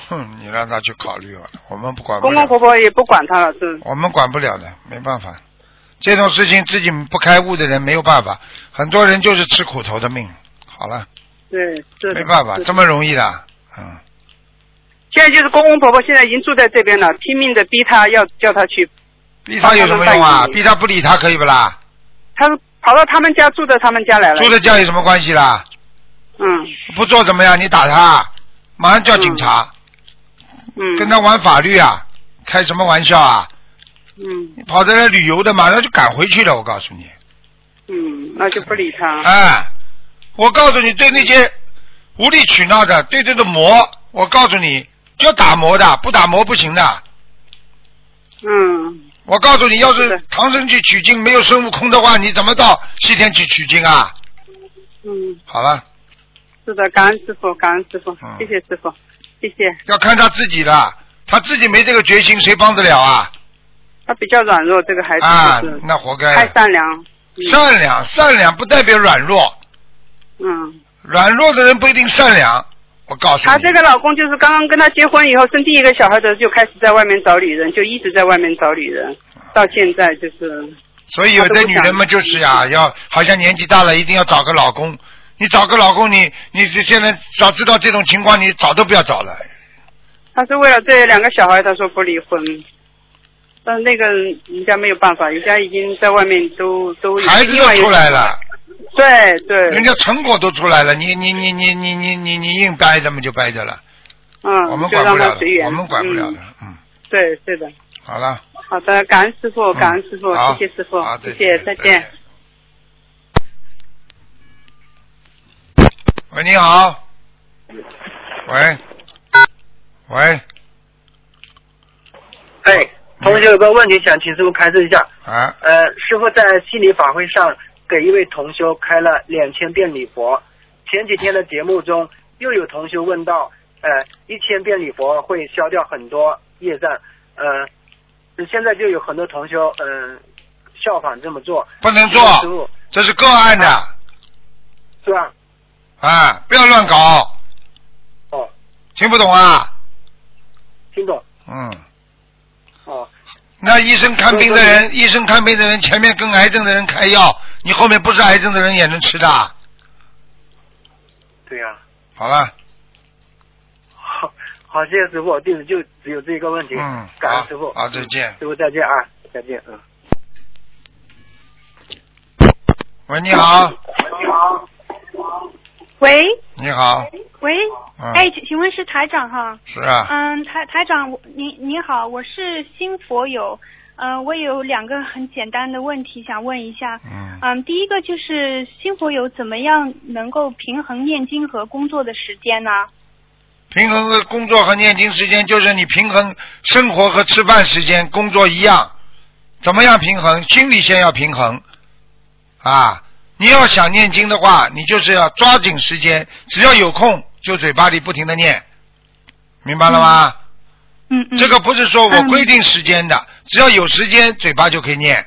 哼，你让他去考虑吧，我们不管不公公，婆婆也不管他了，是我们管不了的，没办法。这种事情自己不开悟的人没有办法，很多人就是吃苦头的命。好了。对是没办法，这么容易的，嗯，现在就是公公婆婆现在已经住在这边了，拼命的逼他要叫他去，逼他有什么用啊？逼他不理他可以不啦？他跑到他们家住到他们家来了。住的家有什么关系啦？嗯不做怎么样？你打他，马上叫警察，嗯跟他玩法律啊？开什么玩笑啊？嗯你跑这来旅游的，马上就赶回去了。我告诉你，嗯，那就不理他。哎，我告诉你，对那些无理取闹的，对这个魔，我告诉你，就打磨的，不打磨不行的。嗯我告诉你，要是唐僧去取经没有孙悟空的话，你怎么到西天去取经啊？嗯，好了。是的，感恩师傅，感恩师傅嗯，谢谢师傅，谢谢。要看他自己的，他自己没这个决心，谁帮得了啊？他比较软弱，这个孩子啊就是，那活该太。善良。嗯善良，善良不代表软弱，嗯，软弱的人不一定善良。我告诉你，她这个老公就是刚刚跟她结婚以后生第一个小孩的时候就开始在外面找女人，就一直在外面找女人，到现在就是所以有的女人们就是呀，要好像年纪大了，一定要找个老公。你找个老公，你你现在早知道这种情况，你早都不要找了。他是为了这两个小孩，他说不离婚。但那个人家没有办法，人家已经在外面都都孩子都出来了，对对，人家成果都出来了，你你你你你你你你硬掰着嘛就掰着了，嗯，我们管不了的他随缘，我们管不了的嗯。嗯，对，是的。好了。好的，感恩师傅，感恩师傅，好谢谢师傅好，谢谢，再见。。喂，你好。喂，喂，哎，同学有个问题想请师傅开示一下。啊，呃，师傅在心理法会上给一位同修开了两千遍礼佛。前几天的节目中，又有同修问到，呃，一千遍礼佛会消掉很多业障，呃，现在就有很多同修，嗯、效仿这么做。不能师做，傅这是个案的是吧？啊，不要乱搞，哦，听不懂啊？听懂。嗯，哦，那医生看病的人，医生看病的人前面跟癌症的人开药，你后面不是癌症的人也能吃的。对呀、好了，好，好，谢谢师傅，弟子就只有这个问题。嗯，感谢师傅。好，再见。师傅再见啊，再见，嗯。喂，你好，喂你好，喂，嗯哎，请请问是台长哈？是啊，嗯，台台长，我您您好，我是新佛友，嗯、我有两个很简单的问题想问一下。嗯，嗯，第一个就是新佛友怎么样能够平衡念经和工作的时间呢？平衡的工作和念经时间，就是你平衡生活和吃饭时间，工作一样，怎么样平衡？心理先要平衡啊！你要想念经的话，你就是要抓紧时间，只要有空就嘴巴里不停的念，明白了吗？嗯嗯。这个不是说我嗯规定时间的，只要有时间嘴巴就可以念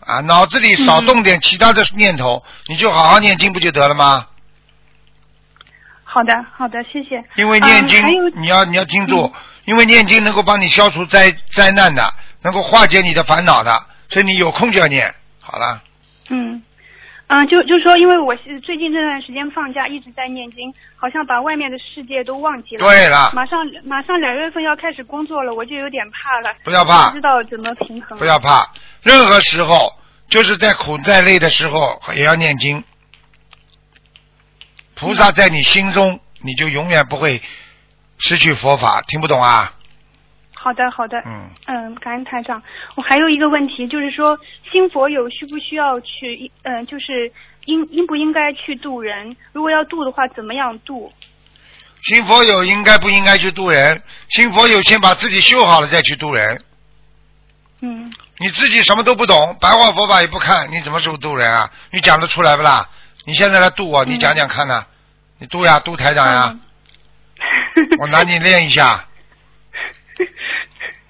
啊，脑子里少嗯动点其他的念头，你就好好念经不就得了吗？好的好的，谢谢。因为念经嗯、你要你要听住，因为念经能够帮你消除灾灾难的，能够化解你的烦恼的，所以你有空就要念。好了，嗯，嗯，就就说，因为我是最近这段时间放假一直在念经，好像把外面的世界都忘记了。对了马上马上两月份要开始工作了，我就有点怕了。不要怕不知道怎么平衡。不要怕，任何时候就是在苦在累的时候也要念经。菩萨在你心中，你就永远不会失去佛法。听不懂啊？好的，好的。嗯。嗯，感恩台长。我还有一个问题，就是说新佛友需不需要去？嗯、就是应应不应该去渡人？如果要渡的话，怎么样渡？新佛友应该不应该去渡人？新佛友先把自己修好了再去渡人。嗯。你自己什么都不懂，白话佛法也不看，你怎么时候渡人啊？你讲得出来不啦？你现在来渡我，你讲讲看呢、你渡呀，渡台长呀。我拿你练一下。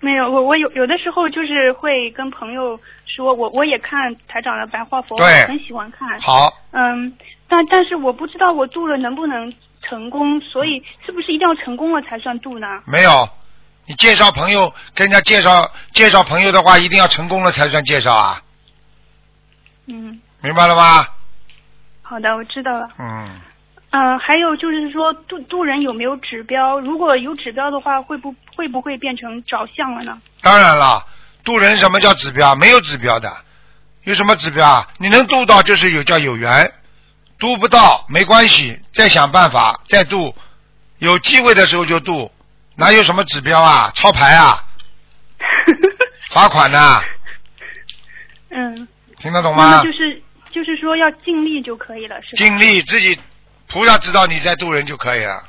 没有，我我有有的时候就是会跟朋友说，我我也看台长的白话佛法，对我很喜欢看。好。嗯，但但是我不知道我度了能不能成功，所以是不是一定要成功了才算度呢？没有，你介绍朋友，跟人家介绍介绍朋友的话，一定要成功了才算介绍啊，嗯，明白了吗？好的，我知道了。嗯，嗯，还有就是说渡渡人有没有指标？如果有指标的话，会不会不会变成找相了呢？当然了，渡人什么叫指标？没有指标的，有什么指标啊？你能渡到就是有叫有缘，渡不到没关系，再想办法再渡，有机会的时候就渡，哪有什么指标啊？抄牌啊？罚款呐、嗯，听得懂吗？就是就是说要尽力就可以了，是吧？尽力自己，菩萨知道你在渡人就可以了。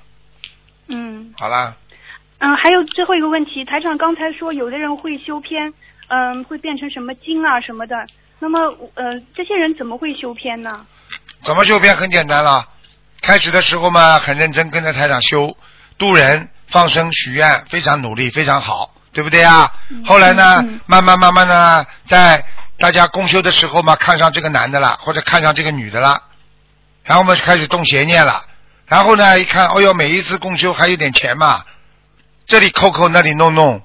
嗯好啦，嗯，还有最后一个问题，台长刚才说有的人会修偏，嗯，会变成什么经啊什么的。那么呃，这些人怎么会修偏呢？怎么修偏很简单了。开始的时候嘛，很认真跟着台长修，渡人、放生、许愿，非常努力，非常好，对不对啊？后来呢，慢慢慢慢的，在大家共修的时候嘛，看上这个男的了，或者看上这个女的了，然后我们开始动邪念了。然后呢，一看，哦哟，每一次共修还有点钱嘛，这里扣扣，那里弄弄。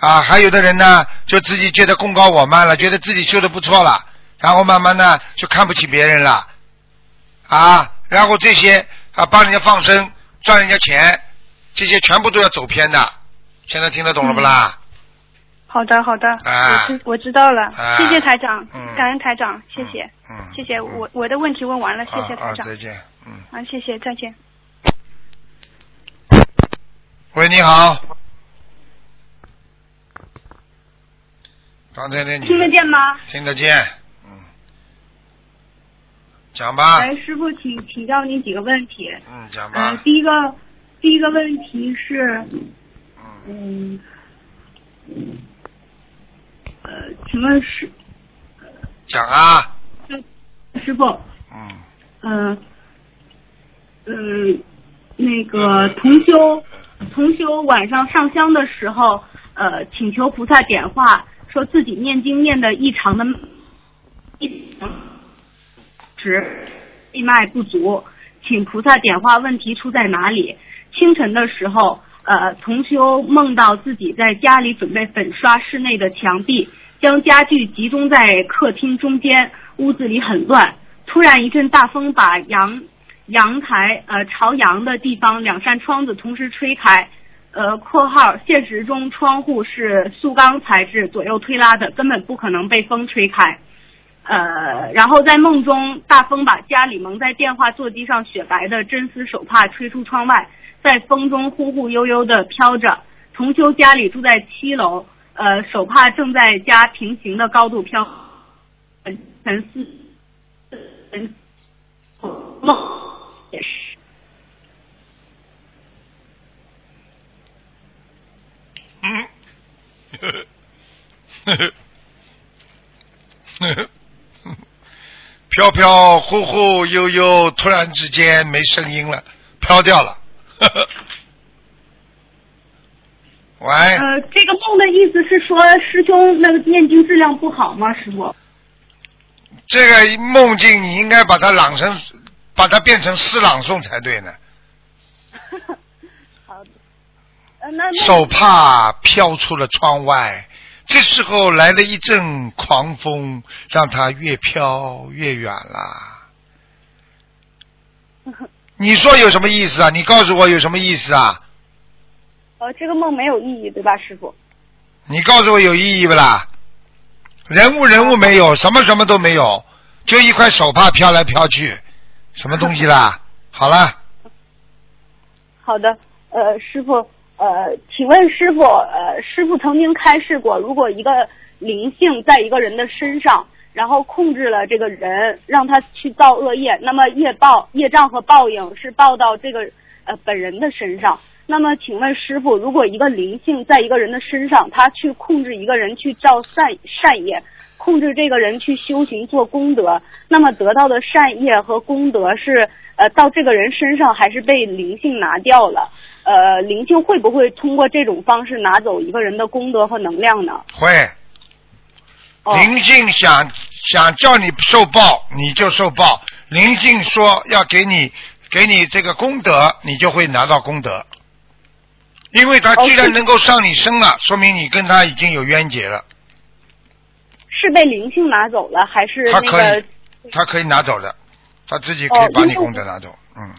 啊，还有的人呢，就自己觉得功高我慢了，觉得自己修的不错了，然后慢慢的就看不起别人了，啊，然后这些啊帮人家放生赚人家钱，这些全部都要走偏的。现在听得懂了不啦？好的，好的，啊。我知我知道了，啊。谢谢台长，嗯。感恩台长，谢谢，嗯，谢谢，我我的问题问完了，谢谢台长，再见。嗯，啊，谢谢，再见。喂，你好。刚才那女听得见吗？听得见，嗯，讲吧，来，师傅，请请教您几个问题。嗯，讲嗯、呃，第一个第一个问题是，嗯，呃，请问师讲啊，师傅，嗯，嗯、嗯，那个同修同修晚上上香的时候，呃，请求菩萨点化，说自己念经念的异常的异时气脉不足，请菩萨点化问题出在哪里。清晨的时候，呃，同修梦到自己在家里准备粉刷室内的墙壁，将家具集中在客厅中间，屋子里很乱。突然一阵大风把阳阳台呃朝阳的地方两扇窗子同时吹开。呃（括号现实中窗户是塑钢材质，左右推拉的，根本不可能被风吹开）。呃，然后在梦中，大风把家里蒙在电话座机上雪白的真丝手帕吹出窗外，在风中忽忽悠悠的飘着。重修家里住在七楼，呃，手帕正在家平行的高度飘，沉思，沉梦也是。嗯，呵呵呵呵呵飘飘忽忽悠悠，突然之间没声音了，飘掉了。喂，呃，这个梦的意思是说师兄那个念经质量不好吗？师傅？这个梦境你应该把它朗成，把它变成诗朗诵才对呢。好的。呃，那那手帕飘出了窗外，这时候来了一阵狂风，让它越飘越远啦。你说有什么意思啊？你告诉我有什么意思啊？呃，这个梦没有意义，对吧，师傅？你告诉我有意义不啦？人物人物没有，什么什么都没有，就一块手帕飘来飘去，什么东西啦？好了，好的，呃，师傅，呃，请问师傅，呃，师傅曾经开示过，如果一个灵性在一个人的身上，然后控制了这个人，让他去造恶业，那么业报、业障和报应是报到这个呃本人的身上。那么，请问师傅，如果一个灵性在一个人的身上，他去控制一个人去造善善业，控制这个人去修行做功德，那么得到的善业和功德是呃到这个人身上，还是被灵性拿掉了？呃，灵性会不会通过这种方式拿走一个人的功德和能量呢？会。灵性想想叫你受报，你就受报；灵性说要给你给你这个功德，你就会拿到功德。因为他既然能够上你身了，说明你跟他已经有冤结了。是被灵性拿走了，还是他可以，他可以拿走的，他自己可以把你功德拿走。嗯，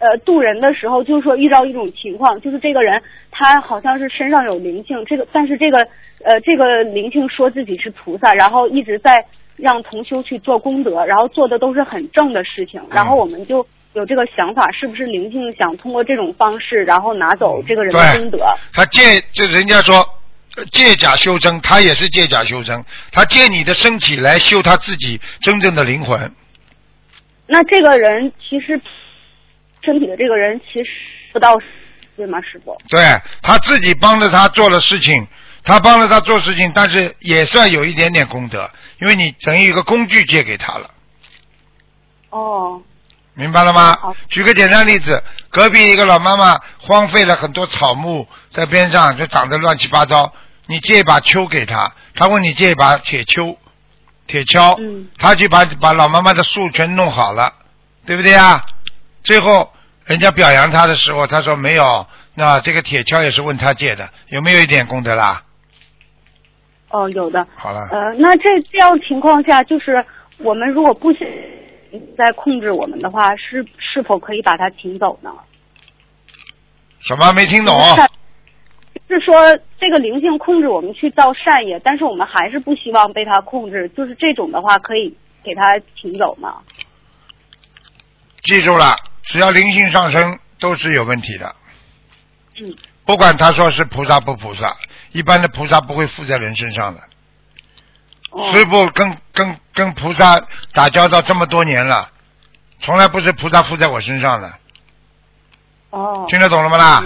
呃呃渡人的时候，就是说遇到一种情况，就是这个人他好像是身上有灵性，这个但是这个呃这个灵性说自己是菩萨，然后一直在让同修去做功德，然后做的都是很正的事情，然后我们就有这个想法，是不是灵性想通过这种方式，然后拿走这个人的功德？他借就人家说呃借假修真，他也是借假修真，他借你的身体来修他自己真正的灵魂。那这个人其实身体的这个人其实不到对吗，师傅？对他自己帮着他做了事情，他帮着他做事情，但是也算有一点点功德，因为你等于一个工具借给他了，哦，明白了吗？举个简单例子，隔壁一个老妈妈荒废了很多草木在边上，就长得乱七八糟，你借一把锹给他，他问你借一把铁锹、铁锹，他去把把老妈妈的树全弄好了，对不对啊？最后人家表扬他的时候，他说没有，那这个铁锹也是问他借的，有没有一点功德啦？哦，有的。好了，呃，那这这样情况下，就是我们如果不想再控制我们的话，是是否可以把它请走呢？什么没听懂？是说这个灵性控制我们去造善业，但是我们还是不希望被它控制，就是这种的话，可以给它请走吗？记住了，只要灵性上升都是有问题的。嗯。不管他说是菩萨不菩萨，一般的菩萨不会附在人身上的。哦师傅跟跟跟菩萨打交道这么多年了，从来不是菩萨附在我身上的，哦。听得懂了吗啦？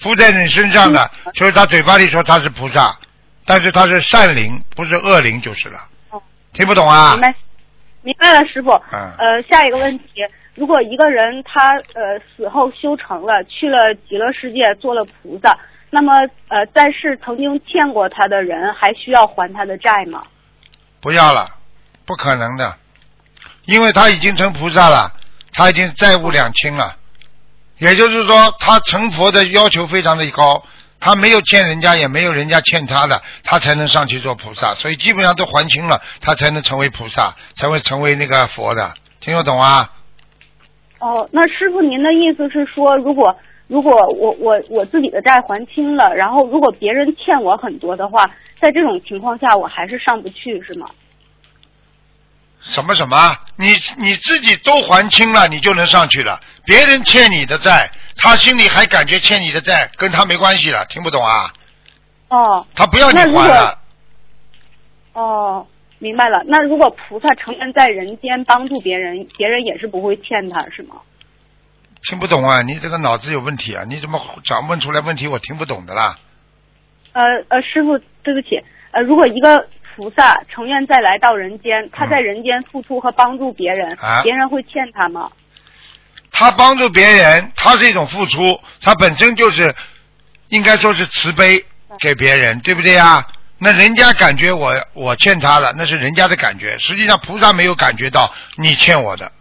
附在你身上的，所以他嘴巴里说他是菩萨，但是他是善灵，不是恶灵就是了。哦听不懂啊明？白，明白了，师傅。嗯呃，下一个问题，如果一个人他呃死后修成了，去了极乐世界做了菩萨，那么呃在世曾经欠过他的人，还需要还他的债吗？不要了，不可能的，因为他已经成菩萨了，他已经债务两清了。也就是说，他成佛的要求非常的高，他没有欠人家，也没有人家欠他的，他才能上去做菩萨。所以基本上都还清了，他才能成为菩萨，才会成为那个佛的。听得懂啊？哦，那师傅您的意思是说，如果如果我我我自己的债还清了，然后如果别人欠我很多的话，在这种情况下我还是上不去是吗？什么什么？你你自己都还清了，你就能上去了。别人欠你的债，他心里还感觉欠你的债，跟他没关系了。听不懂啊？哦。他不要你还了。哦，明白了。那如果菩萨成天在人间帮助别人，别人也是不会欠他是吗？听不懂啊？你这个脑子有问题啊！你怎么讲问出来问题我听不懂的啦？呃呃，师傅，对不起，呃，如果一个菩萨成愿再来到人间，他在人间付出和帮助别人，啊别人会欠他吗？他帮助别人，他是一种付出，他本身就是应该说是慈悲给别人，对不对啊？那人家感觉我我欠他了，那是人家的感觉，实际上菩萨没有感觉到你欠我的。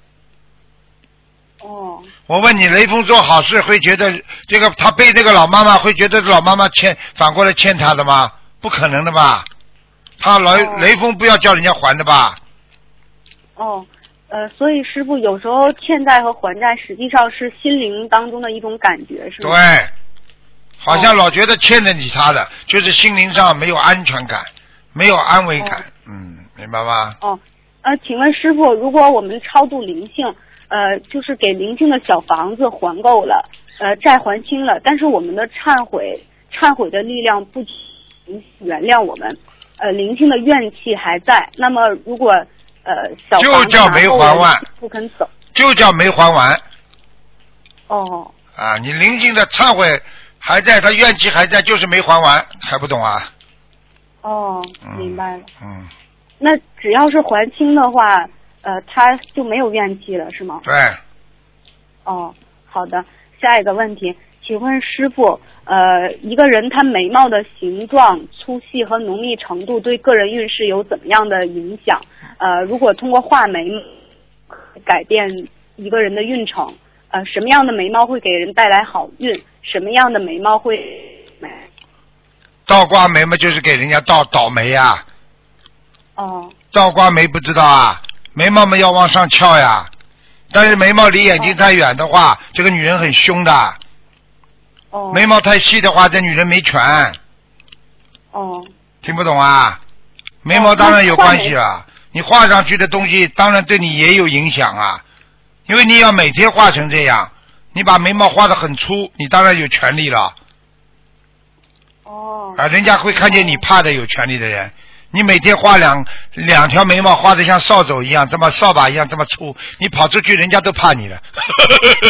哦。我问你，雷锋做好事会觉得这个他背这个老妈妈会觉得老妈妈欠反过来欠他的吗？不可能的吧？他雷雷锋不要叫人家还的吧？哦，呃，所以师傅有时候欠债和还债实际上是心灵当中的一种感觉，是吗？对，好像老觉得欠着你他的，就是心灵上没有安全感，没有安慰感，嗯，明白吗？哦，呃，请问师傅，如果我们超度灵性，呃，就是给灵性的小房子还够了，呃，债还清了，但是我们的忏悔，忏悔的力量不能原谅我们，呃，灵性的怨气还在，那么如果呃小就房子叫没还完。不肯走，就叫没还完。哦，啊！你灵性的忏悔还在，他怨气还在，就是没还完，还不懂啊？哦，明白了。嗯，那只要是还清的话，呃，他就没有怨气了，是吗？对，哦，好的。下一个问题，请问师傅，呃，一个人他眉毛的形状、粗细和浓密程度对个人运势有怎么样的影响？呃，如果通过画眉改变一个人的运程，呃，什么样的眉毛会给人带来好运？什么样的眉毛会？倒挂眉嘛，就是给人家倒倒霉呀、哦倒挂眉不知道啊？眉毛嘛要往上翘呀，但是眉毛离眼睛太远的话，这个女人很凶的。哦。眉毛太细的话，这女人没权。哦听不懂啊？眉毛当然有关系了，你画上去的东西当然对你也有影响啊，因为你要每天画成这样，你把眉毛画的很粗，你当然有权利了。哦。啊，人家会看见你怕的有权利的人。你每天画两两条眉毛画的像扫帚一样，这么扫把一样这么粗，你跑出去人家都怕你了。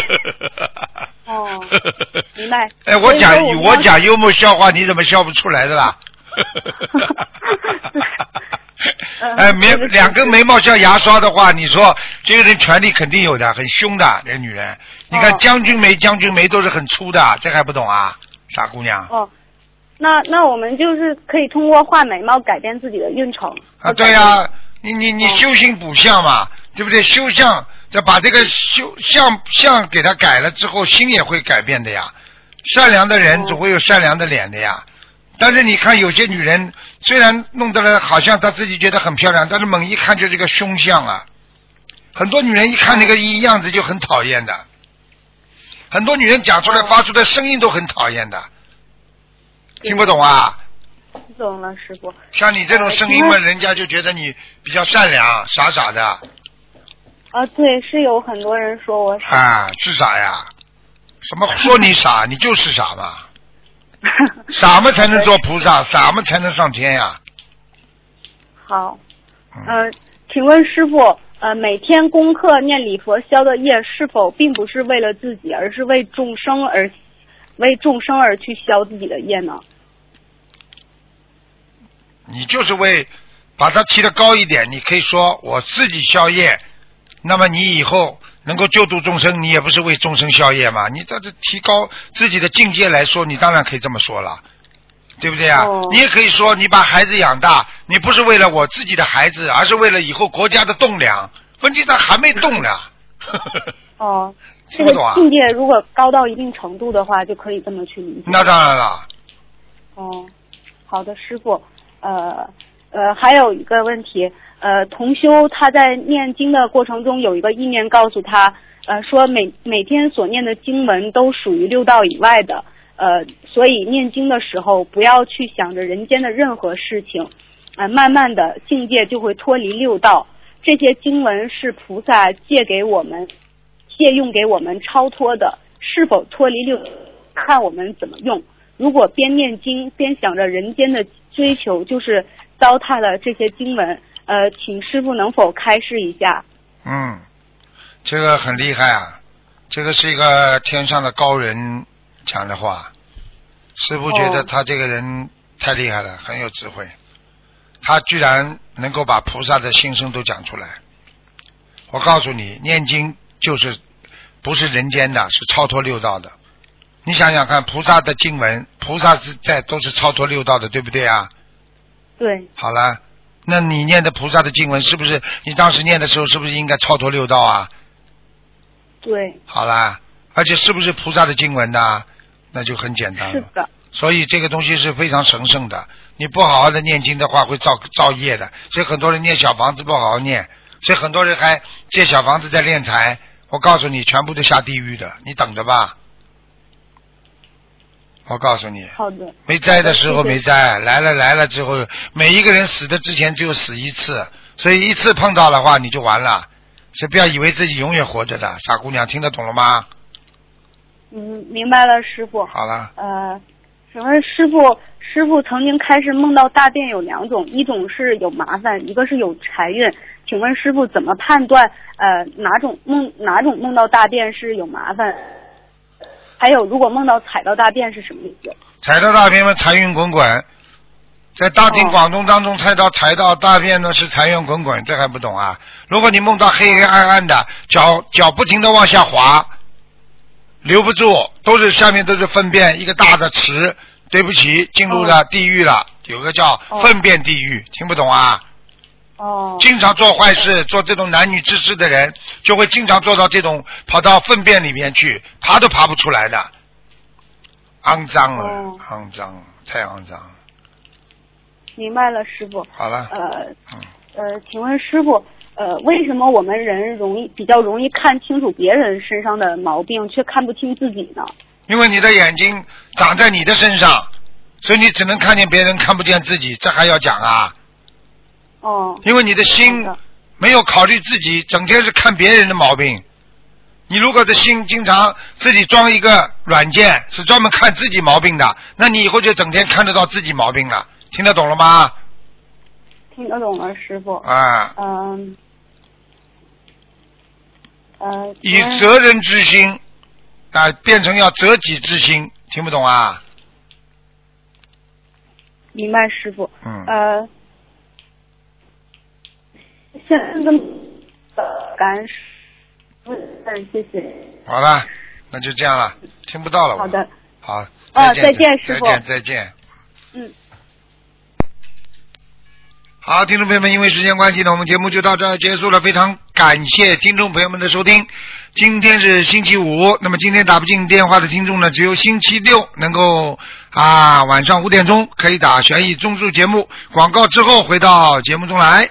哦，明白。哎，我讲我讲幽默笑话，你怎么笑不出来的啦？哎，眉两根眉毛像牙刷的话，你说这个人权力肯定有的，很凶的这个女人。你看将军眉，将军眉都是很粗的，这还不懂啊，傻姑娘哦，那那我们就是可以通过画眉毛改变自己的运程。啊！对呀、你你你修心补相嘛，对不对？修相，再把这个修相相给它改了之后，心也会改变的呀。善良的人总会有善良的脸的呀。但是你看有些女人，虽然弄得了好像她自己觉得很漂亮，但是猛一看就是个凶相啊。很多女人一看那个一样子就很讨厌的，很多女人讲出来发出的声音都很讨厌的，听不懂啊？懂了，师傅。像你这种声音嘛，人家就觉得你比较善良，傻傻的啊，对，是有很多人说我傻。啊，是傻呀？什么说你傻，你就是傻嘛？傻么才能做菩萨，傻么才能上天呀？好，呃，请问师傅，呃，每天功课念礼佛消的业，是否并不是为了自己，而是为众生而为众生而去消自己的业呢？你就是为把它提得高一点，你可以说我自己消业，那么你以后能够救度众生，你也不是为众生消业嘛？你这这提高自己的境界来说，你当然可以这么说了，对不对啊？你也可以说你把孩子养大，你不是为了我自己的孩子，而是为了以后国家的栋梁。问题他还没动呢。哦，这？个境界如果高到一定程度的话，就可以这么去理解。那当然了，哦，好的，师傅，呃呃，还有一个问题，呃，同修他在念经的过程中有一个意念告诉他，呃，说每每天所念的经文都属于六道以外的，呃，所以念经的时候不要去想着人间的任何事情，呃，慢慢的境界就会脱离六道。这些经文是菩萨借给我们，借用给我们超脱的，是否脱离六，看我们怎么用。如果边念经边想着人间的追求，就是糟蹋了这些经文。呃，请师傅能否开示一下？嗯，这个很厉害啊，这个是一个天上的高人讲的话。师傅觉得哦他这个人太厉害了，很有智慧，他居然能够把菩萨的心声都讲出来。我告诉你，念经就是不是人间的，是超脱六道的。你想想看，菩萨的经文，菩萨是在都是超脱六道的，对不对啊？对，好了，那你念的菩萨的经文，是不是你当时念的时候，是不是应该超脱六道啊？对，好啦，而且是不是菩萨的经文呢？那就很简单了。是的。所以这个东西是非常神圣的，你不好好的念经的话，会造造业的。所以很多人念小房子不好好念，所以很多人还借小房子在练财。我告诉你，全部都下地狱的，你等着吧。我告诉你，好的。没摘的时候没摘，来了来了之后，每一个人死的之前只有死一次，所以一次碰到的话你就完了。所以不要以为自己永远活着的，傻姑娘，听得懂了吗？嗯，明白了，师傅。好了，呃，请问师傅，师傅曾经开始梦到大便有两种，一种是有麻烦，一个是有财运。请问师傅怎么判断呃哪种梦哪种梦到大便是有麻烦？还有，如果梦到踩到大便是什么意思？踩到大便嘛，财运滚滚。在大庭广众当中踩到踩到大便呢，是财运滚滚，这还不懂啊？如果你梦到黑黑暗暗的，脚脚不停的往下滑，留不住，都是下面都是粪便，一个大的池，对不起，进入了地狱了，有个叫粪便地狱，听不懂啊？哦。经常做坏事，做这种男女之事的人，就会经常做到这种跑到粪便里面去，爬都爬不出来的，肮脏了，哦肮脏，太肮脏。明白了，师傅。好了，呃呃，请问师傅，呃，为什么我们人容易比较容易看清楚别人身上的毛病，却看不清自己呢？因为你的眼睛长在你的身上，所以你只能看见别人，看不见自己，这还要讲啊？哦。因为你的心没有考虑自己，整天是看别人的毛病。你如果的心经常自己装一个软件，是专门看自己毛病的，那你以后就整天看得到自己毛病了。听得懂了吗？听得懂了，师傅。啊，嗯。呃。以责人之心啊，变成要责己之心，听不懂啊？明白，师傅。嗯呃。现在跟呃感恩师傅，嗯，谢谢。好了，那就这样了，听不到了。好的。好，啊再见，再见师傅再见，再见。嗯。好，听众朋友们，因为时间关系呢，我们节目就到这儿结束了。非常感谢听众朋友们的收听。今天是星期五，那么今天打不进电话的听众呢，只有星期六能够啊晚上五点钟可以打悬疑综述节目。广告之后回到节目中来。